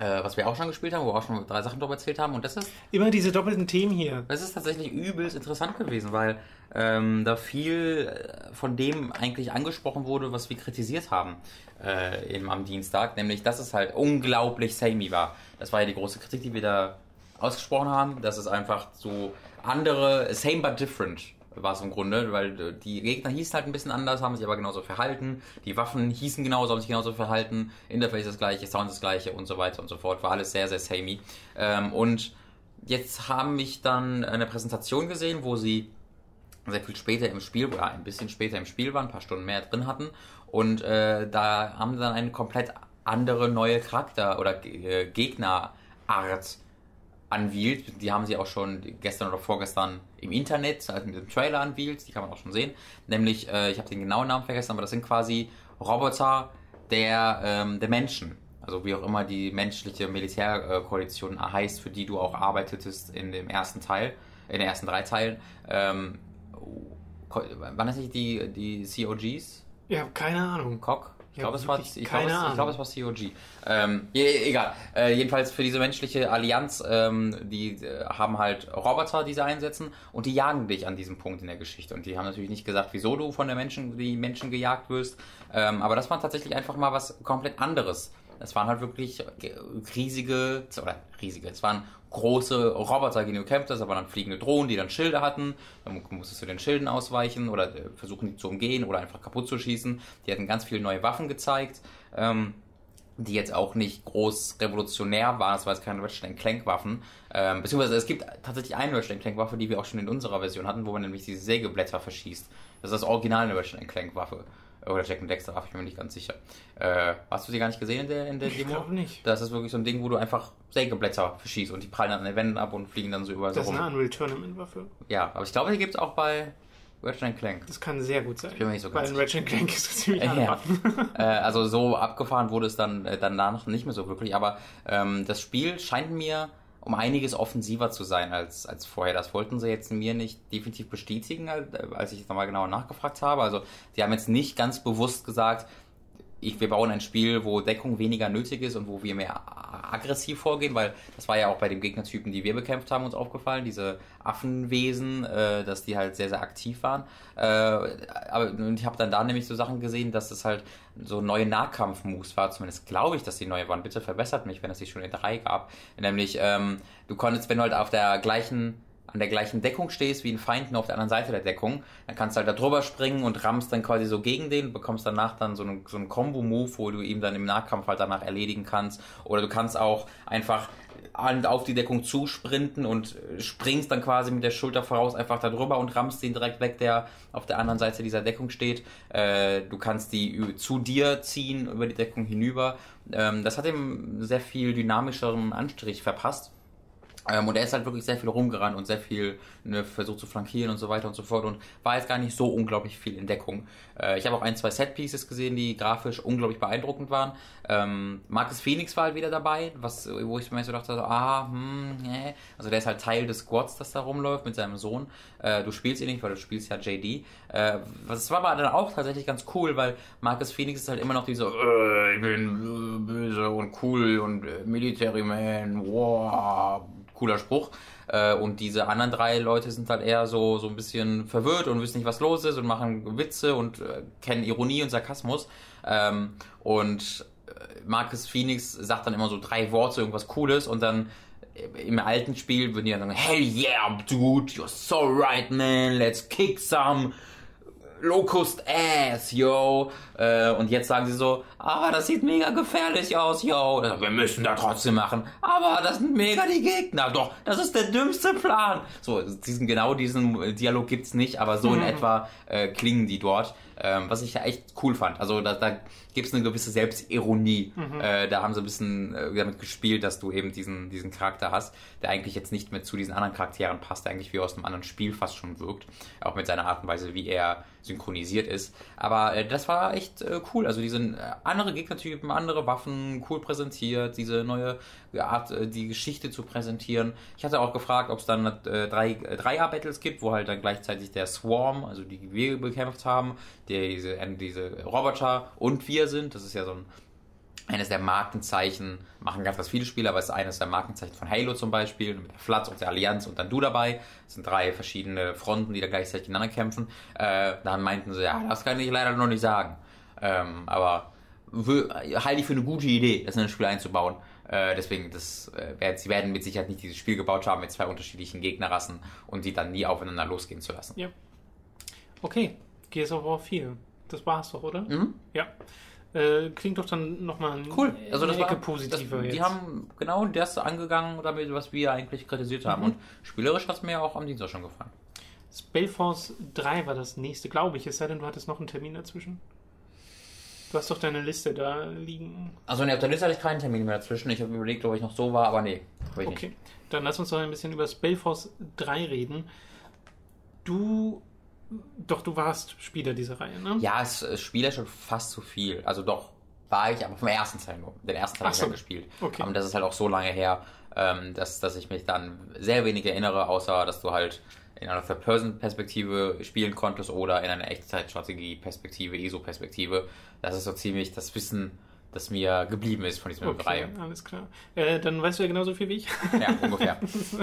äh, was wir auch schon gespielt haben, wo wir auch schon drei Sachen darüber erzählt haben. Und das ist, Immer diese doppelten Themen hier. das ist tatsächlich übelst interessant gewesen, weil ähm, da viel äh, von dem eigentlich angesprochen wurde, was wir kritisiert haben äh, eben am Dienstag, nämlich dass es halt unglaublich samey war. Das war ja die große Kritik, die wir da ausgesprochen haben, dass es einfach so andere, same but different war es im Grunde, weil äh, die Gegner hießen halt ein bisschen anders, haben sich aber genauso verhalten, die Waffen hießen genauso, haben sich genauso verhalten, Interface das gleiche, Sound das gleiche und so weiter und so fort, war alles sehr, sehr samey. Ähm, und jetzt haben mich dann eine Präsentation gesehen, wo sie sehr viel später im Spiel, oder ein bisschen später im Spiel waren, ein paar Stunden mehr drin hatten. Und äh, da haben sie dann eine komplett andere neue Charakter- oder äh, Gegnerart anwielt. Die haben sie auch schon gestern oder vorgestern im Internet, also mit dem Trailer anwielt. Die kann man auch schon sehen. Nämlich, äh, ich habe den genauen Namen vergessen, aber das sind quasi Roboter der, ähm, der Menschen. Also wie auch immer die menschliche Militärkoalition heißt, für die du auch arbeitetest in dem ersten Teil, in den ersten drei Teilen. Ähm, waren das nicht die, die COGs? Ja, keine Ahnung. Cock? Ich glaube, es war, ich glaube, es, ich glaube, es war COG. Ähm, egal. Äh, jedenfalls für diese menschliche Allianz, ähm, die äh, haben halt Roboter, die sie einsetzen und die jagen dich an diesem Punkt in der Geschichte. Und die haben natürlich nicht gesagt, wieso du von der Menschen, die Menschen gejagt wirst. Ähm, aber das war tatsächlich einfach mal was komplett anderes. Es waren halt wirklich riesige, oder riesige, es waren große Roboter, gegen die du kämpft hast, aber dann fliegende Drohnen, die dann Schilde hatten. Dann musstest du den Schilden ausweichen oder äh, versuchen, die zu umgehen oder einfach kaputt zu schießen. Die hatten ganz viele neue Waffen gezeigt, ähm, die jetzt auch nicht groß revolutionär waren. Das war jetzt keine Ratchet Clank Waffen. Ähm, beziehungsweise es gibt tatsächlich eine Ratchet Clank Waffe, die wir auch schon in unserer Version hatten, wo man nämlich diese Sägeblätter verschießt. Das ist das Original eine Ratchet Clank Waffe. Oder Jack and Dexter, ich bin mir nicht ganz sicher. Äh, hast du die gar nicht gesehen in der, in der Ich Demo? glaube nicht. Das ist wirklich so ein Ding, wo du einfach Sägeblätter verschießt und die prallen dann an den Wänden ab und fliegen dann so überall so Das ist eine rum. Unreal Tournament Waffe. Ja, aber ich glaube, die gibt es auch bei Ratchet Clank. Das kann sehr gut sein. bin mir nicht so Weil ganz in Ratchet Clank ist das ziemlich alle Ja. Äh, also so abgefahren wurde es dann äh, danach nicht mehr so wirklich, aber ähm, das Spiel scheint mir um einiges offensiver zu sein als, als vorher. Das wollten sie jetzt mir nicht definitiv bestätigen, als ich nochmal genauer nachgefragt habe. Also die haben jetzt nicht ganz bewusst gesagt, ich, wir bauen ein Spiel, wo Deckung weniger nötig ist und wo wir mehr aggressiv vorgehen, weil das war ja auch bei den Gegnertypen, die wir bekämpft haben, uns aufgefallen, diese Affenwesen, äh, dass die halt sehr, sehr aktiv waren. Äh, aber ich habe dann da nämlich so Sachen gesehen, dass es halt so neue Nahkampf-Moves war, zumindest glaube ich, dass die neue waren. Bitte verbessert mich, wenn es die schon in drei gab. Nämlich, ähm, du konntest, wenn du halt auf der gleichen an der gleichen Deckung stehst wie ein Feind nur auf der anderen Seite der Deckung, dann kannst du halt da drüber springen und rammst dann quasi so gegen den, bekommst danach dann so einen, so einen Combo-Move, wo du ihm dann im Nahkampf halt danach erledigen kannst. Oder du kannst auch einfach auf die Deckung zusprinten und springst dann quasi mit der Schulter voraus einfach da drüber und rammst den direkt weg, der auf der anderen Seite dieser Deckung steht. Äh, du kannst die zu dir ziehen über die Deckung hinüber. Ähm, das hat ihm sehr viel dynamischeren Anstrich verpasst. Ähm, und er ist halt wirklich sehr viel rumgerannt und sehr viel ne, versucht zu flankieren und so weiter und so fort und war jetzt gar nicht so unglaublich viel in Deckung. Äh, ich habe auch ein, zwei Set-Pieces gesehen, die grafisch unglaublich beeindruckend waren. Ähm, Marcus Phoenix war halt wieder dabei, was, wo ich mir so dachte, ah, hm, nee. Also der ist halt Teil des Squads, das da rumläuft mit seinem Sohn. Äh, du spielst ihn nicht, weil du spielst ja JD. Äh, das war aber dann auch tatsächlich ganz cool, weil Marcus Phoenix ist halt immer noch dieser, äh, ich bin böse und cool und äh, Military Man, wow cooler Spruch. Äh, und diese anderen drei Leute sind halt eher so, so ein bisschen verwirrt und wissen nicht, was los ist und machen Witze und äh, kennen Ironie und Sarkasmus. Ähm, und äh, Marcus Phoenix sagt dann immer so drei Worte, irgendwas Cooles und dann im alten Spiel würden die dann sagen, hell yeah, dude, you're so right, man, let's kick some. Locust Ass, yo. Äh, und jetzt sagen sie so, aber das sieht mega gefährlich aus, yo. Wir müssen da trotzdem machen. Aber das sind mega die Gegner. Doch, das ist der dümmste Plan. So, diesen, genau diesen Dialog gibt's nicht, aber so mhm. in etwa äh, klingen die dort. Ähm, was ich ja echt cool fand. Also da, da gibt es eine gewisse Selbstironie. Mhm. Äh, da haben sie ein bisschen äh, damit gespielt, dass du eben diesen, diesen Charakter hast, der eigentlich jetzt nicht mehr zu diesen anderen Charakteren passt, der eigentlich wie aus einem anderen Spiel fast schon wirkt. Auch mit seiner Art und Weise, wie er synchronisiert ist. Aber äh, das war echt äh, cool. Also diese äh, andere Gegnertypen, andere Waffen, cool präsentiert, diese neue Art, äh, die Geschichte zu präsentieren. Ich hatte auch gefragt, ob es dann äh, drei Dreier-Battles gibt, wo halt dann gleichzeitig der Swarm, also die wir bekämpft haben, der diese, diese Roboter und wir sind. Das ist ja so ein eines der Markenzeichen, machen ganz, ganz viele Spiele, aber es ist eines der Markenzeichen von Halo zum Beispiel, mit der Flatz und der Allianz und dann du dabei. Das sind drei verschiedene Fronten, die da gleichzeitig gegeneinander kämpfen. Äh, dann meinten sie, ja, das kann ich leider noch nicht sagen. Ähm, aber halte ich für eine gute Idee, das in ein Spiel einzubauen. Äh, deswegen, das, äh, sie werden mit Sicherheit nicht dieses Spiel gebaut haben mit zwei unterschiedlichen Gegnerrassen und die dann nie aufeinander losgehen zu lassen. Ja. Okay, Gears of War 4. Das war's doch, oder? Mhm. Ja. Äh, klingt doch dann nochmal cool. Also das Ecke war, positiver. Das, die haben genau das angegangen, damit, was wir eigentlich kritisiert haben. Mhm. Und spielerisch hat es mir auch am Dienstag schon gefallen. Spellforce 3 war das nächste, glaube ich. Es sei denn, du hattest noch einen Termin dazwischen. Du hast doch deine Liste da liegen. Also ne, auf der Liste hatte ich keinen Termin mehr dazwischen. Ich habe überlegt, ob ich noch so war, aber nee. okay, nicht. dann lass uns doch ein bisschen über Spellforce 3 reden. Du doch, du warst Spieler dieser Reihe, ne? Ja, es, es Spieler schon fast zu viel. Also doch, war ich, aber vom ersten Teil nur. Den ersten Teil habe ich ja gespielt. Okay. Und das ist halt auch so lange her, ähm, dass, dass ich mich dann sehr wenig erinnere, außer dass du halt in einer Third-Person-Perspektive spielen konntest oder in einer Echtzeitstrategie-Perspektive, ESO-Perspektive. Das ist so ziemlich das Wissen, das mir geblieben ist von dieser okay, Reihe. Alles klar. Äh, dann weißt du ja genauso viel wie ich. Ja, ungefähr.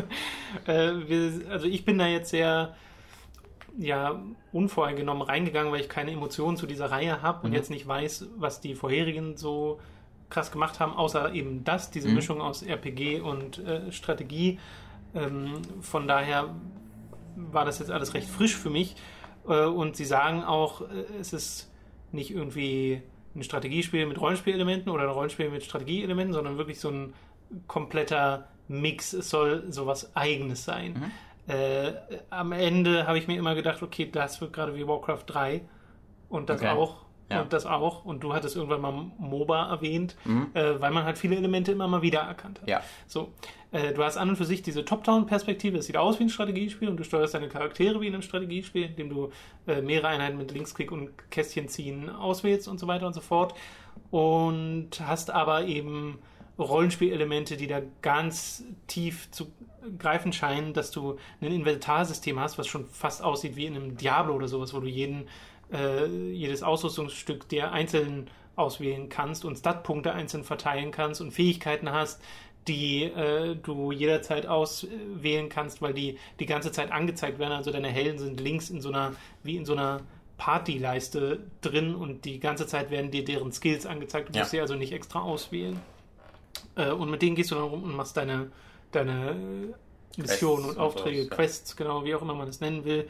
äh, wir, also ich bin da jetzt sehr ja unvoreingenommen reingegangen, weil ich keine Emotionen zu dieser Reihe habe mhm. und jetzt nicht weiß, was die vorherigen so krass gemacht haben, außer eben das, diese mhm. Mischung aus RPG und äh, Strategie. Ähm, von daher war das jetzt alles recht frisch für mich. Äh, und sie sagen auch, äh, es ist nicht irgendwie ein Strategiespiel mit Rollenspielelementen oder ein Rollenspiel mit Strategieelementen, sondern wirklich so ein kompletter Mix. Es soll sowas Eigenes sein. Mhm. Äh, am Ende habe ich mir immer gedacht, okay, das wird gerade wie Warcraft 3 und das okay. auch ja. und das auch. Und du hattest irgendwann mal MOBA erwähnt, mhm. äh, weil man halt viele Elemente immer mal wieder erkannt hat. Ja. So, äh, du hast an und für sich diese Top-Down-Perspektive. Es sieht aus wie ein Strategiespiel und du steuerst deine Charaktere wie in einem Strategiespiel, indem du äh, mehrere Einheiten mit Linksklick und Kästchen ziehen auswählst und so weiter und so fort. Und hast aber eben Rollenspielelemente, die da ganz tief zu greifen scheinen, dass du ein Inventarsystem hast, was schon fast aussieht wie in einem Diablo oder sowas, wo du jeden, äh, jedes Ausrüstungsstück der einzelnen auswählen kannst und Statpunkte einzeln verteilen kannst und Fähigkeiten hast, die äh, du jederzeit auswählen kannst, weil die die ganze Zeit angezeigt werden. Also deine Helden sind links in so einer, wie in so einer Partyleiste drin und die ganze Zeit werden dir deren Skills angezeigt. Du Ja. musst sie also nicht extra auswählen. Äh, und mit denen gehst du dann rum und machst deine, deine äh, Missionen und und Aufträge, sowas, ja. Quests, genau, wie auch immer man es nennen will.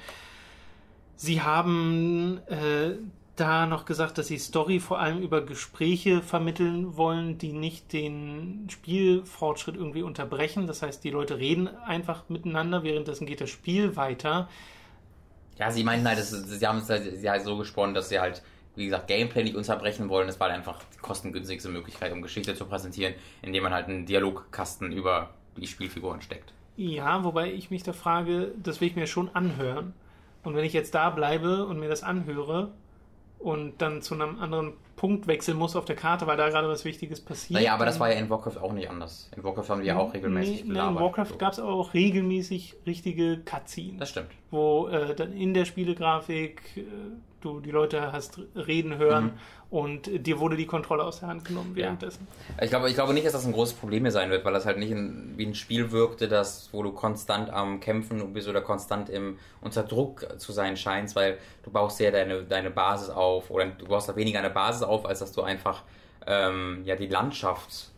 Sie haben äh, da noch gesagt, dass sie Story vor allem über Gespräche vermitteln wollen, die nicht den Spielfortschritt irgendwie unterbrechen. Das heißt, die Leute reden einfach miteinander, währenddessen geht das Spiel weiter. Ja, sie meinten halt, das sie haben es halt, so gesponnen, dass sie halt, wie gesagt, Gameplay nicht unterbrechen wollen. Das war halt einfach die kostengünstigste Möglichkeit, um Geschichte zu präsentieren, indem man halt einen Dialogkasten über die Spielfiguren steckt. Ja, wobei ich mich da frage, das will ich mir schon anhören. Und wenn ich jetzt da bleibe und mir das anhöre und dann zu einem anderen Punkt wechseln muss auf der Karte, weil da gerade was Wichtiges passiert. Naja, aber das war ja in Warcraft auch nicht anders. In Warcraft haben die ja auch regelmäßig Nee, nee, in gelabert. Warcraft So. gab es aber auch regelmäßig richtige Cutscenes, Das stimmt. wo äh, dann in der Spielegrafik äh, du die Leute hast reden hören Mhm. und dir wurde die Kontrolle aus der Hand genommen währenddessen. Ich glaube, ich glaube nicht, dass das ein großes Problem hier sein wird, weil das halt nicht in, wie ein Spiel wirkte, das, wo du konstant am Kämpfen bist oder konstant im, unter Druck zu sein scheinst, weil du baust ja deine, deine Basis auf oder du baust da weniger eine Basis auf, als dass du einfach ähm, ja, die Landschaft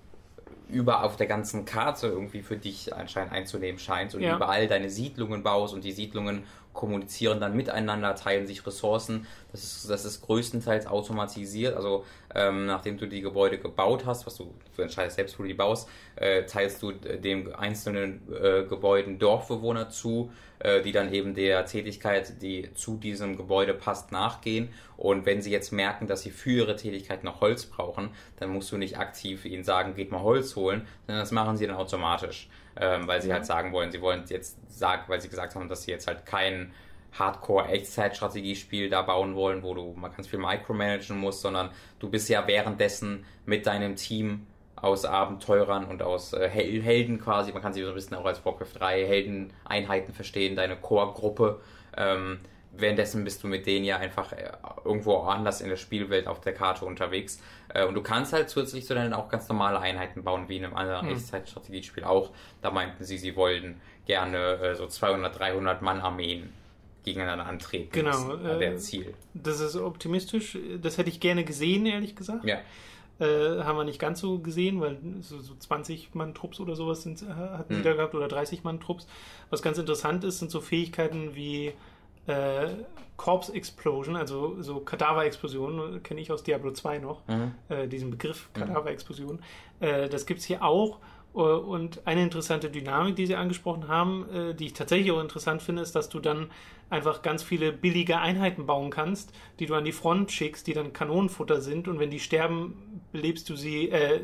über auf der ganzen Karte irgendwie für dich anscheinend einzunehmen scheinst und Ja. überall deine Siedlungen baust und die Siedlungen kommunizieren dann miteinander, teilen sich Ressourcen. Das ist, das ist größtenteils automatisiert. Also ähm, nachdem du die Gebäude gebaut hast, was du, du entscheidest selbst, wo du die baust, äh, teilst du äh, dem einzelnen äh, Gebäuden Dorfbewohner zu, äh, die dann eben der Tätigkeit, die zu diesem Gebäude passt, nachgehen. Und wenn sie jetzt merken, dass sie für ihre Tätigkeit noch Holz brauchen, dann musst du nicht aktiv ihnen sagen, geht mal Holz holen, sondern das machen sie dann automatisch. Ähm, weil sie halt sagen wollen, sie wollen jetzt sagen, weil sie gesagt haben, dass sie jetzt halt kein Hardcore-Echtzeit-Strategiespiel da bauen wollen, wo du mal ganz viel micromanagen musst, sondern du bist ja währenddessen mit deinem Team aus Abenteurern und aus äh, Hel Helden quasi, man kann sie so ein bisschen auch als Warcraft 3 Heldeneinheiten verstehen, deine Core-Gruppe. Ähm, währenddessen bist du mit denen ja einfach äh, irgendwo anders in der Spielwelt auf der Karte unterwegs. Äh, und du kannst halt zusätzlich zu deinen auch ganz normale Einheiten bauen, wie in einem anderen Hm. Echtzeitstrategiespiel auch. Da meinten sie, sie wollten gerne äh, so 200, 300 Mann-Armeen gegeneinander antreten. Genau, Das äh, Ziel. Das ist optimistisch. Das hätte ich gerne gesehen, ehrlich gesagt. Ja. Äh, haben wir nicht ganz so gesehen, weil so, so 20 Mann Trupps oder sowas sind, hatten Hm. die da gehabt oder 30 Mann Trupps. Was ganz interessant ist, sind so Fähigkeiten wie äh, Corpse Explosion, also so Kadaver-Explosion, kenne ich aus Diablo 2 noch, Mhm. äh, diesen Begriff Kadaver-Explosion. Äh, das gibt es hier auch. Äh, Und eine interessante Dynamik, die Sie angesprochen haben, äh, die ich tatsächlich auch interessant finde, ist, dass du dann einfach ganz viele billige Einheiten bauen kannst, die du an die Front schickst, die dann Kanonenfutter sind und wenn die sterben, belebst du sie, äh,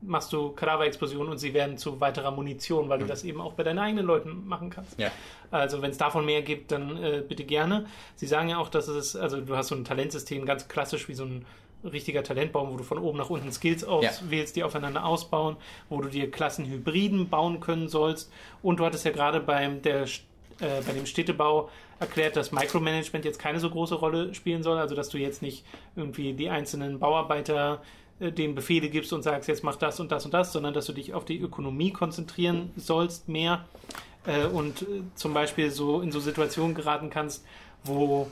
machst du Kadaver-Explosionen und sie werden zu weiterer Munition, weil du das eben auch bei deinen eigenen Leuten machen kannst. Ja. Also wenn es davon mehr gibt, dann äh, bitte gerne. Sie sagen ja auch, dass es, also du hast so ein Talentsystem, ganz klassisch wie so ein richtiger Talentbaum, wo du von oben nach unten Skills auswählst, die aufeinander ausbauen, wo du dir Klassenhybriden bauen können sollst. Und du hattest ja gerade beim der äh, bei dem Städtebau erklärt, dass Micromanagement jetzt keine so große Rolle spielen soll, also dass du jetzt nicht irgendwie die einzelnen Bauarbeiter äh, denen Befehle gibst und sagst, jetzt mach das und das und das, sondern dass du dich auf die Ökonomie konzentrieren sollst mehr äh, und äh, zum Beispiel so in so Situationen geraten kannst, wo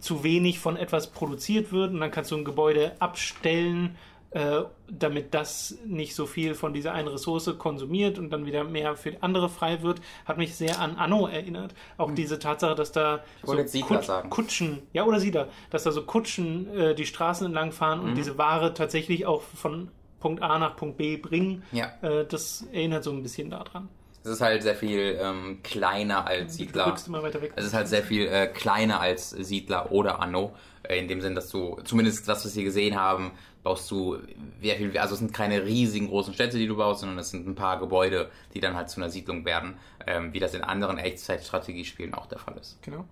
zu wenig von etwas produziert wird und dann kannst du ein Gebäude abstellen, äh, damit das nicht so viel von dieser einen Ressource konsumiert und dann wieder mehr für andere frei wird, hat mich sehr an Anno erinnert. Auch diese Tatsache, dass da jetzt Siedler sagen. Kutschen, ja oder Siedler, dass da so Kutschen äh, die Straßen entlang fahren Mhm. und diese Ware tatsächlich auch von Punkt A nach Punkt B bringen. Ja. Äh, das erinnert so ein bisschen daran. Es ist halt sehr viel ähm, kleiner als Du Siedler. drückst immer weiter weg. Es ist halt sehr viel äh, kleiner als Siedler oder Anno. Äh, in dem Sinn, dass du, zumindest das, was wir gesehen haben, baust du sehr viel, also es sind keine riesigen großen Städte, die du baust, sondern es sind ein paar Gebäude, die dann halt zu einer Siedlung werden, ähm, wie das in anderen Echtzeitstrategiespielen auch der Fall ist. Genau.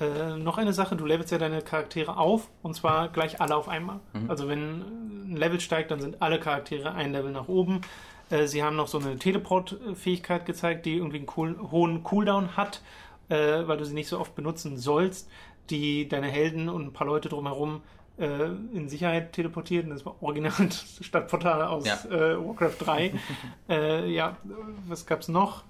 Äh, noch eine Sache, du levelst ja deine Charaktere auf und zwar gleich alle auf einmal. Also wenn ein Level steigt, dann sind alle Charaktere ein Level nach oben. Äh, sie haben noch so eine Teleport-Fähigkeit gezeigt, die irgendwie einen cool, hohen Cooldown hat, äh, weil du sie nicht so oft benutzen sollst, die deine Helden und ein paar Leute drumherum äh, in Sicherheit teleportiert. Und das war original Stadtportal aus Ja. äh, Warcraft 3. äh, ja, was gab's noch?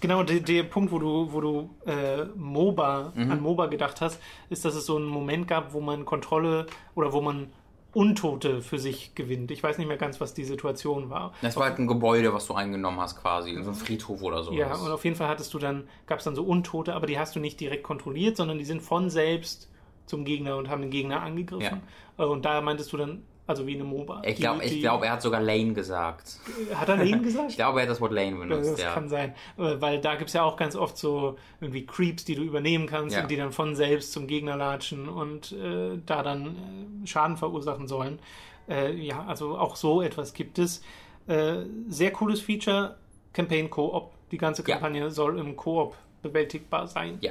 Genau, der, der Punkt, wo du, wo du äh, MOBA, Mhm. an MOBA gedacht hast, ist, dass es so einen Moment gab, wo man Kontrolle oder wo man Untote für sich gewinnt. Ich weiß nicht mehr ganz, was die Situation war. Das war halt ein Gebäude, was du eingenommen hast quasi, so ein Friedhof oder so. Ja, und auf jeden Fall hattest du dann, gab es dann so Untote, aber die hast du nicht direkt kontrolliert, sondern die sind von selbst zum Gegner und haben den Gegner angegriffen. Äh, Und da meintest du dann, also wie eine MOBA. ich glaube, ich glaub, er hat sogar Lane gesagt. Hat er Lane gesagt? Ich glaube, er hat das Wort Lane benutzt, Das ja. kann sein, Äh, weil da gibt es ja auch ganz oft so irgendwie Creeps, die du übernehmen kannst Ja. und die dann von selbst zum Gegner latschen und äh, da dann äh, Schaden verursachen sollen. Äh, ja, also auch so etwas gibt es. Äh, sehr cooles Feature, Campaign Co-op. Die ganze Ja. Kampagne soll im Koop bewältigbar sein. Ja.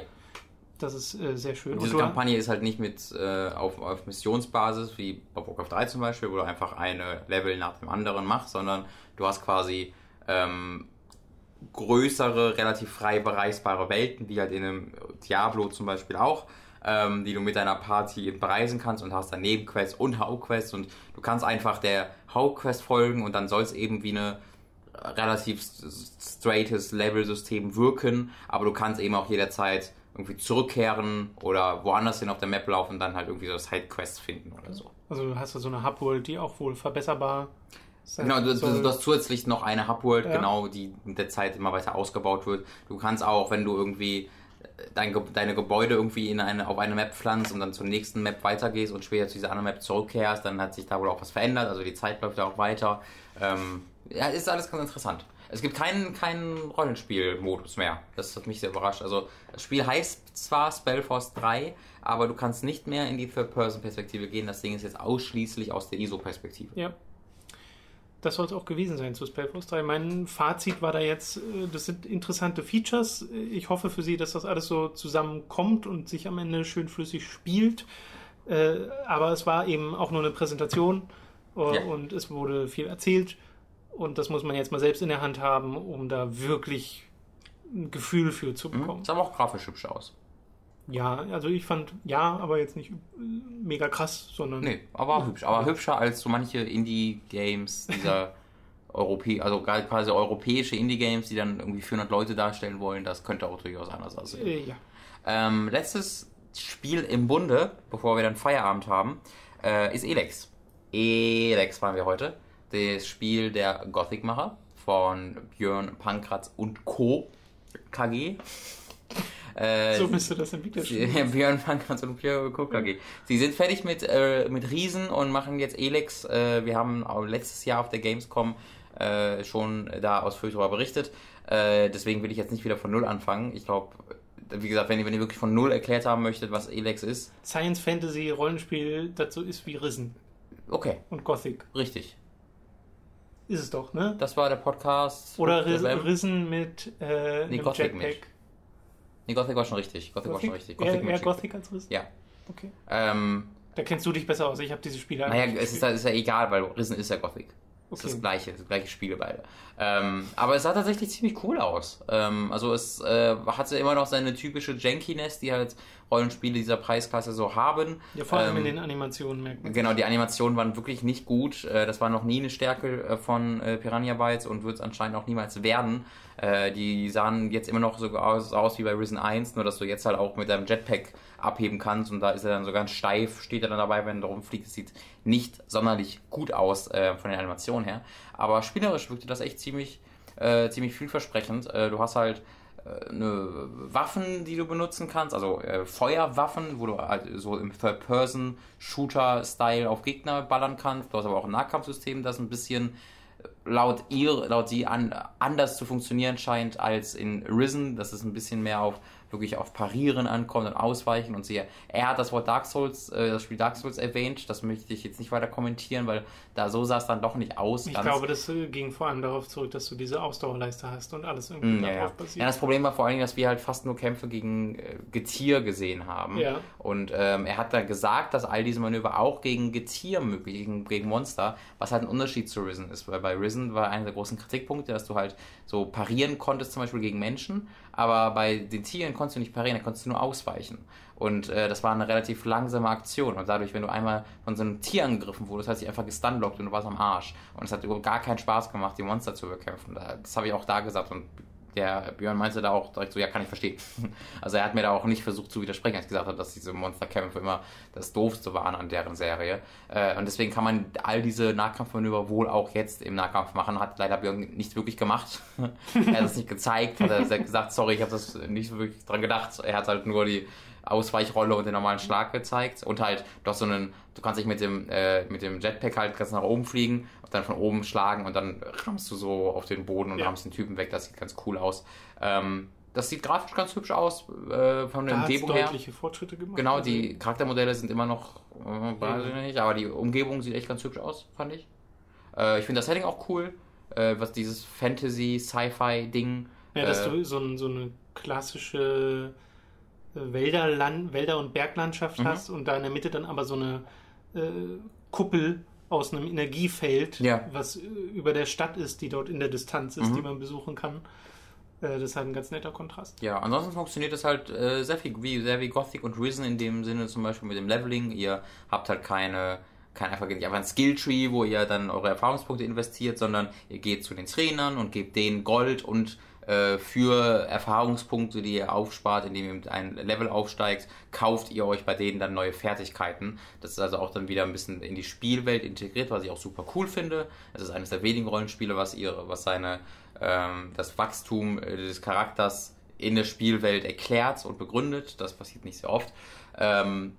Das ist äh, sehr schön. Diese Und Kampagne ist halt nicht mit äh, auf, auf Missionsbasis wie bei Warcraft 3 zum Beispiel, wo du einfach eine Level nach dem anderen machst, sondern du hast quasi ähm, größere, relativ frei bereisbare Welten, wie halt in einem Diablo zum Beispiel auch, ähm, die du mit deiner Party bereisen kannst und hast dann Nebenquests und Hauptquests und du kannst einfach der Hauptquest folgen und dann soll es eben wie eine relativ straightes Level-System wirken, aber du kannst eben auch jederzeit irgendwie zurückkehren oder woanders hin auf der Map laufen und dann halt irgendwie so Sidequests finden oder so. Also du hast da so eine Hubworld, die auch wohl verbesserbar sein Genau, du, du, soll. du hast zusätzlich noch eine Hubworld, Ja. genau, die mit der Zeit immer weiter ausgebaut wird. Du kannst auch, wenn du irgendwie dein, Ge- deine Gebäude irgendwie in eine, auf eine Map pflanzt und dann zur nächsten Map weitergehst und später zu dieser anderen Map zurückkehrst, dann hat sich da wohl auch was verändert, also die Zeit läuft da auch weiter. Ähm, ja, ist alles ganz interessant. Es gibt keinen, keinen Rollenspiel-Modus mehr. Das hat mich sehr überrascht. Also, das Spiel heißt zwar Spellforce 3, aber du kannst nicht mehr in die Third-Person-Perspektive gehen. Das Ding ist jetzt ausschließlich aus der ISO-Perspektive. Ja. Das soll es auch gewesen sein zu Spellforce 3. Mein Fazit war da jetzt, äh, das sind interessante Features. Ich hoffe für Sie, dass das alles so zusammenkommt und sich am Ende schön flüssig spielt. Äh, Aber es war eben auch nur eine Präsentation äh, Ja. und es wurde viel erzählt. Und das muss man jetzt mal selbst in der Hand haben, um da wirklich ein Gefühl für zu Mhm. bekommen. Sah aber auch grafisch hübsch aus. Ja, also ich fand, ja, aber jetzt nicht mega krass, sondern Nee, aber hübsch. Aber hübscher als so manche Indie-Games dieser Europä also quasi europäische Indie-Games, die dann irgendwie 400 Leute darstellen wollen. Das könnte auch durchaus anders aussehen. äh, ja. Ähm, letztes Spiel im Bunde, bevor wir dann Feierabend haben, äh, ist Elex. Elex waren wir heute. Das Spiel der Gothic-Macher von Björn Pankratz und Co. KG. Äh, So müsste das entwickelt Sie- Björn Pankratz und Björn Co. KG. Sie sind fertig mit, äh, mit Riesen und machen jetzt Elex. Äh, wir haben letztes Jahr auf der Gamescom äh, schon da ausführlich darüber berichtet. Äh, deswegen will ich jetzt nicht wieder von Null anfangen. Ich glaube, wie gesagt, wenn ihr, wenn ihr wirklich von Null erklärt haben möchtet, was Elex ist, Science Fantasy Rollenspiel dazu ist wie Risen okay, und Gothic. richtig. Ist es doch, ne? Das war der Podcast. Oder Der Ris Web. Risen mit äh, einem Gothic Jetpack. Nee, Gothic war schon richtig. Gothic, war schon richtig. Eher, eher Magic. Gothic als Risen? Ja. Okay. Ähm, Da kennst du dich besser aus. Ich habe diese Spiele Naja, es ist, ist ja egal, weil Risen ist ja Gothic. Es ist Okay. das gleiche, das gleiche Spiele beide. Ähm, aber es sah tatsächlich ziemlich cool aus. Ähm, also es äh, hatte immer noch seine typische Jankiness, die halt Rollenspiele dieser Preisklasse so haben. Ja, vor allem ähm, in den Animationen merkt man. Genau, die Animationen waren wirklich nicht gut. Äh, Das war noch nie eine Stärke äh, von äh, Piranha Bytes und wird es anscheinend auch niemals werden. Die sahen jetzt immer noch so aus, aus wie bei Risen 1, nur dass du jetzt halt auch mit deinem Jetpack abheben kannst und da ist er dann so ganz steif, steht er dann dabei, wenn er rumfliegt. Es sieht nicht sonderlich gut aus äh, von den Animationen her. Aber spielerisch wirkte das echt ziemlich, äh, ziemlich vielversprechend. Äh, du hast halt eine Waffen, die du benutzen kannst, also äh, Feuerwaffen, wo du halt so im Third-Person-Shooter-Style auf Gegner ballern kannst. Du hast aber auch ein Nahkampfsystem, das ein bisschen äh, laut ihr, laut sie an, anders zu funktionieren scheint als in Risen. Das ist ein bisschen mehr auf wirklich auf Parieren ankommt und Ausweichen und sie, er hat das Wort Dark Souls, äh, das Spiel Dark Souls erwähnt, das möchte ich jetzt nicht weiter kommentieren, weil da so sah es dann doch nicht aus. Ich glaube, das äh, ging vor allem darauf zurück, dass du diese Ausdauerleiste hast und alles irgendwie Mm, ja. darauf basiert. ja, das Problem war vor allen Dingen, dass wir halt fast nur Kämpfe gegen äh, Getier gesehen haben. Ja. Und ähm, er hat da gesagt, dass all diese Manöver auch gegen Getier möglich, gegen, gegen Monster, was halt ein Unterschied zu Risen ist. Weil bei Risen war einer der großen Kritikpunkte, dass du halt so parieren konntest, zum Beispiel gegen Menschen, aber bei den Tieren konntest du nicht parieren, da konntest du nur ausweichen. Und äh, das war eine relativ langsame Aktion. Und dadurch, wenn du einmal von so einem Tier angegriffen wurdest, hat sich einfach gestunlockt und du warst am Arsch. Und es hat überhaupt gar keinen Spaß gemacht, die Monster zu bekämpfen. Das habe ich auch da gesagt. Und der Björn meinte da auch direkt so, ja, kann ich verstehen. Also er hat mir da auch nicht versucht zu widersprechen, als ich gesagt habe, dass diese Monsterkämpfe immer das Doofste waren an deren Serie. Äh, und deswegen kann man all diese Nahkampfmanöver wohl auch jetzt im Nahkampf machen. Hat leider Björn nicht wirklich gemacht. er hat es nicht gezeigt, hat er gesagt, sorry, ich habe das nicht wirklich dran gedacht. Er hat halt nur die Ausweichrolle und den normalen Schlag gezeigt. Und halt, hast so einen, du kannst dich mit dem, äh, mit dem Jetpack halt ganz nach oben fliegen dann von oben schlagen und dann rammst du so auf den Boden und ja. rammst den Typen weg. Das sieht ganz cool aus. Ähm, das sieht grafisch ganz hübsch aus, äh, von der Umgebung her. deutliche Fortschritte gemacht. Genau, also die Charaktermodelle sind immer noch, äh, weiß ich nicht, aber die Umgebung sieht echt ganz hübsch aus, fand ich. Äh, ich finde das Setting auch cool, äh, was dieses Fantasy-Sci-Fi-Ding. Ja, dass äh, du so, so eine klassische Wälder, Land, Wälder und Berglandschaft mhm. hast und da in der Mitte dann aber so eine äh, Kuppel aus einem Energiefeld, ja. was äh, über der Stadt ist, die dort in der Distanz ist, mhm. die man besuchen kann. Äh, das ist halt ein ganz netter Kontrast. Ja, ansonsten funktioniert das halt äh, sehr viel wie, sehr wie Gothic und Risen in dem Sinne zum Beispiel mit dem Leveling. Ihr habt halt keine kein einfach, einfach ein Skilltree, wo ihr dann eure Erfahrungspunkte investiert, sondern ihr geht zu den Trainern und gebt denen Gold und äh, für Erfahrungspunkte, die ihr aufspart, indem ihr ein Level aufsteigt, kauft ihr euch bei denen dann neue Fertigkeiten. Das ist also auch dann wieder ein bisschen in die Spielwelt integriert, was ich auch super cool finde. Es ist eines der wenigen Rollenspiele, was ihre, was seine ähm, das Wachstum äh, des Charakters in der Spielwelt erklärt und begründet. Das passiert nicht sehr oft. Ähm,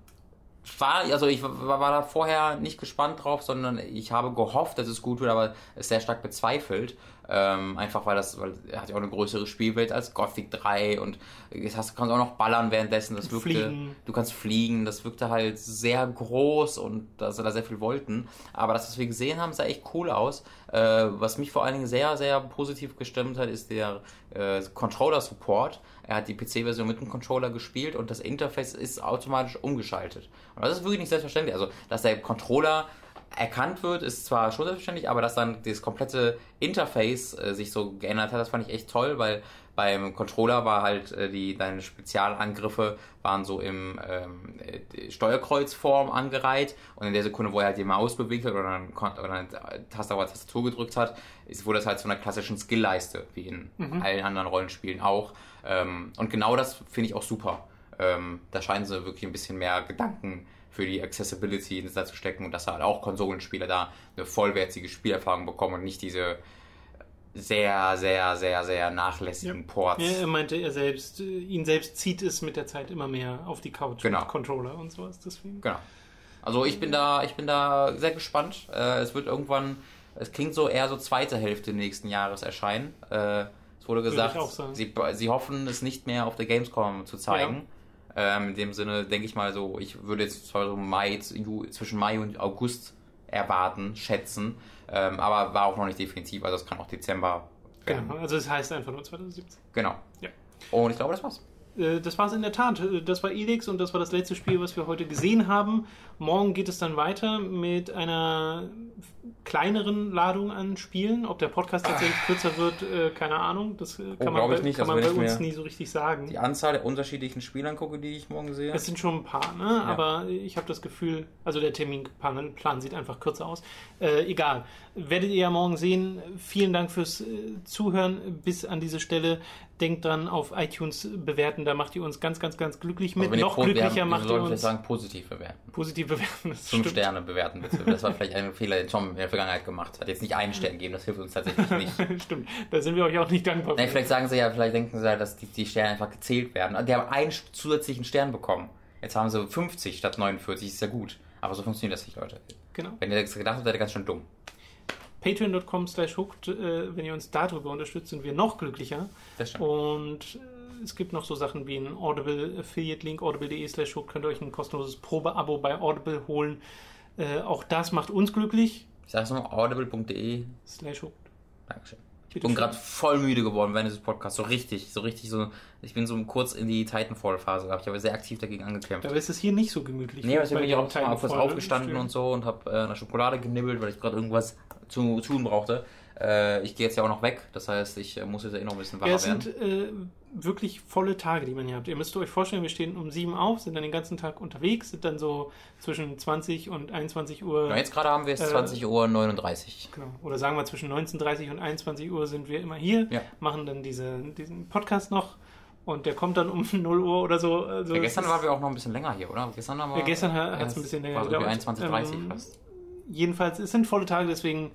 war, also ich war, war, da vorher nicht gespannt drauf, sondern ich habe gehofft, dass es gut wird, aber es sehr stark bezweifelt. Ähm, einfach weil das, weil er hat ja auch eine größere Spielwelt als Gothic 3 und jetzt hast, kannst auch noch ballern währenddessen. Das wirkte, fliegen. du kannst fliegen, das wirkte halt sehr groß und da sind da sehr viel wollten. Aber das, was wir gesehen haben, sah echt cool aus. Äh, was mich vor allen Dingen sehr, sehr positiv gestimmt hat, ist der äh, Controller-Support. Er hat die PC-Version mit dem Controller gespielt und das Interface ist automatisch umgeschaltet. Und das ist wirklich nicht selbstverständlich. Also, dass der Controller erkannt wird, ist zwar schon selbstverständlich, aber dass dann das komplette Interface äh, sich so geändert hat, das fand ich echt toll, weil beim Controller war halt äh, die deine Spezialangriffe waren so im ähm, äh, Steuerkreuzform angereiht und in der Sekunde, wo er halt die Maus bewegt hat oder dann, oder dann Taste auf Tastatur gedrückt hat, ist, wurde das halt zu einer klassischen Skillleiste, wie in mhm. allen anderen Rollenspielen auch. Ähm, und genau das finde ich auch super. Ähm, da scheinen sie wirklich ein bisschen mehr Gedanken für die Accessibility ins Netz zu stecken und dass halt auch Konsolenspieler da eine vollwertige Spielerfahrung bekommen und nicht diese sehr, sehr, sehr, sehr nachlässigen ja. Ports. Ja, er meinte er selbst, äh, ihn selbst zieht es mit der Zeit immer mehr auf die Couch genau. mit Controller und sowas. Deswegen. Genau. Also ich bin da, ich bin da sehr gespannt. Äh, es wird irgendwann, es klingt so eher so zweite Hälfte nächsten Jahres erscheinen. Äh, es wurde gesagt, sie, sie hoffen es nicht mehr auf der Gamescom zu zeigen. Ja. Ähm, in dem Sinne denke ich mal so, ich würde jetzt zwar so Mai, zwischen Mai und August erwarten, schätzen, ähm, aber war auch noch nicht definitiv, also es kann auch Dezember werden. Genau, also es das heißt einfach nur 2017. Genau. Ja. Und ich glaube, das war's. Äh, das war es in der Tat. Äh, das war Elix und das war das letzte Spiel, was wir heute gesehen haben. Morgen geht es dann weiter mit einer kleineren Ladung an Spielen. Ob der Podcast tatsächlich kürzer wird, äh, keine Ahnung. Das kann oh, man, bei, nicht, kann also man bei uns nie so richtig sagen. Die Anzahl der unterschiedlichen Spiele angucke, die ich morgen sehe. Es sind schon ein paar, ne? Ja. aber ich habe das Gefühl, also der Terminplan sieht einfach kürzer aus. Äh, egal. Werdet ihr ja morgen sehen. Vielen Dank fürs Zuhören bis an diese Stelle denkt dran, auf iTunes bewerten, da macht ihr uns ganz, ganz, ganz glücklich mit. Also Noch glücklicher macht ihr uns. vielleicht sagen, positiv bewerten. Positiv bewerten, das Fünf stimmt. Sterne bewerten. Das war vielleicht ein Fehler, den Tom in der Vergangenheit gemacht hat. Jetzt nicht einen Stern geben, das hilft uns tatsächlich nicht. stimmt, da sind wir euch auch nicht dankbar. Nee, vielleicht sagen sie ja, vielleicht denken sie ja, dass die, die Sterne einfach gezählt werden. Die haben einen zusätzlichen Stern bekommen. Jetzt haben sie 50 statt 49, ist ja gut. Aber so funktioniert das nicht, Leute. Genau. Wenn ihr das gedacht habt, seid ihr ganz schön dumm patreon.com slash hooked, äh, wenn ihr uns darüber unterstützt, sind wir noch glücklicher. Das stimmt. Und äh, es gibt noch so Sachen wie ein Audible Affiliate Link, audible.de slash könnt ihr euch ein kostenloses Probeabo bei Audible holen. Äh, auch das macht uns glücklich. Ich sag's nochmal, audible.de slash hooked. Dankeschön. Ich bin gerade voll müde geworden während dieses Podcasts. So richtig, so richtig so. Ich bin so kurz in die Titanfall-Phase gehabt. Ich habe sehr aktiv dagegen angekämpft. Aber ist es hier nicht so gemütlich. Nee, aber ich bin ich auch mal kurz aufgestanden und so und habe äh, eine Schokolade genibbelt, weil ich gerade irgendwas zu tun brauchte. Äh, ich gehe jetzt ja auch noch weg, das heißt, ich äh, muss jetzt eh noch ein bisschen wacher Ja, es werden. sind äh, wirklich volle Tage, die man hier habt. Ihr müsst euch vorstellen, wir stehen um 7 auf, sind dann den ganzen Tag unterwegs, sind dann so zwischen 20 und 21 Uhr. Ja, jetzt gerade haben wir es Äh, 20 Uhr 39. Genau. Oder sagen wir zwischen 19.30 und 21 Uhr sind wir immer hier, Ja. machen dann diese, diesen Podcast noch und der kommt dann um 0 Uhr oder so. Also Ja, es gestern waren wir auch noch ein bisschen länger hier, oder? Gestern haben wir. Ja, gestern hat es ein bisschen länger war so wie gedauert. 21, 30 Ähm, fast. jedenfalls, es sind volle Tage, deswegen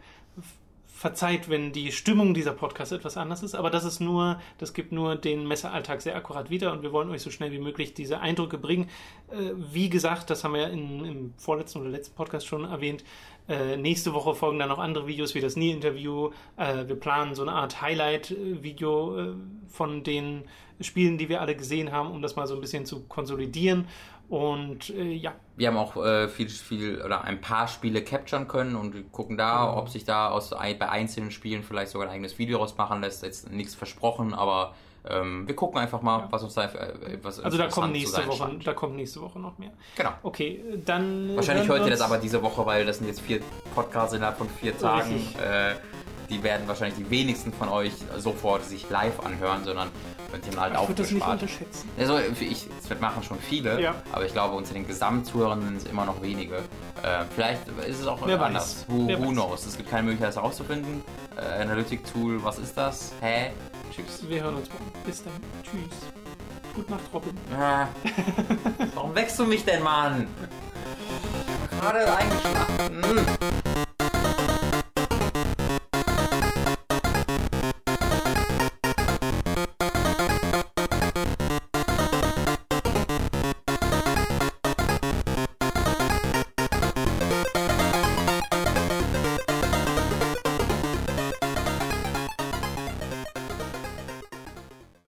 verzeiht, wenn die Stimmung dieser Podcast etwas anders ist, aber das ist nur, das gibt nur den Messealltag sehr akkurat wieder und wir wollen euch so schnell wie möglich diese Eindrücke bringen. Äh, wie gesagt, das haben wir in, im vorletzten oder letzten Podcast schon erwähnt. Äh, nächste Woche folgen dann noch andere Videos wie das Nie-Interview. Äh, wir planen so eine Art Highlight-Video äh, von den Spielen, die wir alle gesehen haben, um das mal so ein bisschen zu konsolidieren. Und äh, ja, Wir haben auch äh, viel, viel oder ein paar Spiele capturen können und gucken da, Genau. ob sich da aus bei einzelnen Spielen vielleicht sogar ein eigenes Video rausmachen lässt. Jetzt nichts versprochen, aber ähm, wir gucken einfach mal, was uns da äh, was Also da kommt nächste Woche, scheint. da kommt nächste Woche noch mehr. Genau. Okay, dann. Wahrscheinlich hört ihr das aber diese Woche, weil das sind jetzt vier Podcasts innerhalb von vier Tagen. Richtig. Äh, die werden wahrscheinlich die wenigsten von euch sofort sich live anhören, sondern könnt ihr halt Ich würde das nicht unterschätzen. Also ich, das machen schon viele, Ja. aber ich glaube, unter den Gesamtzuhörern sind es immer noch wenige. Äh, vielleicht ist es auch Wer anders. weiß. Who, Wer who weiß. knows? Es gibt keine Möglichkeit, das herauszufinden. Äh, Analytic-Tool, was ist das? Hä? Tschüss. Wir hören uns morgen. Bis dann. Tschüss. Gute Nacht, Robin. Ah. Warum wächst du mich denn, Mann? Gerade eingeschlafen. Hm.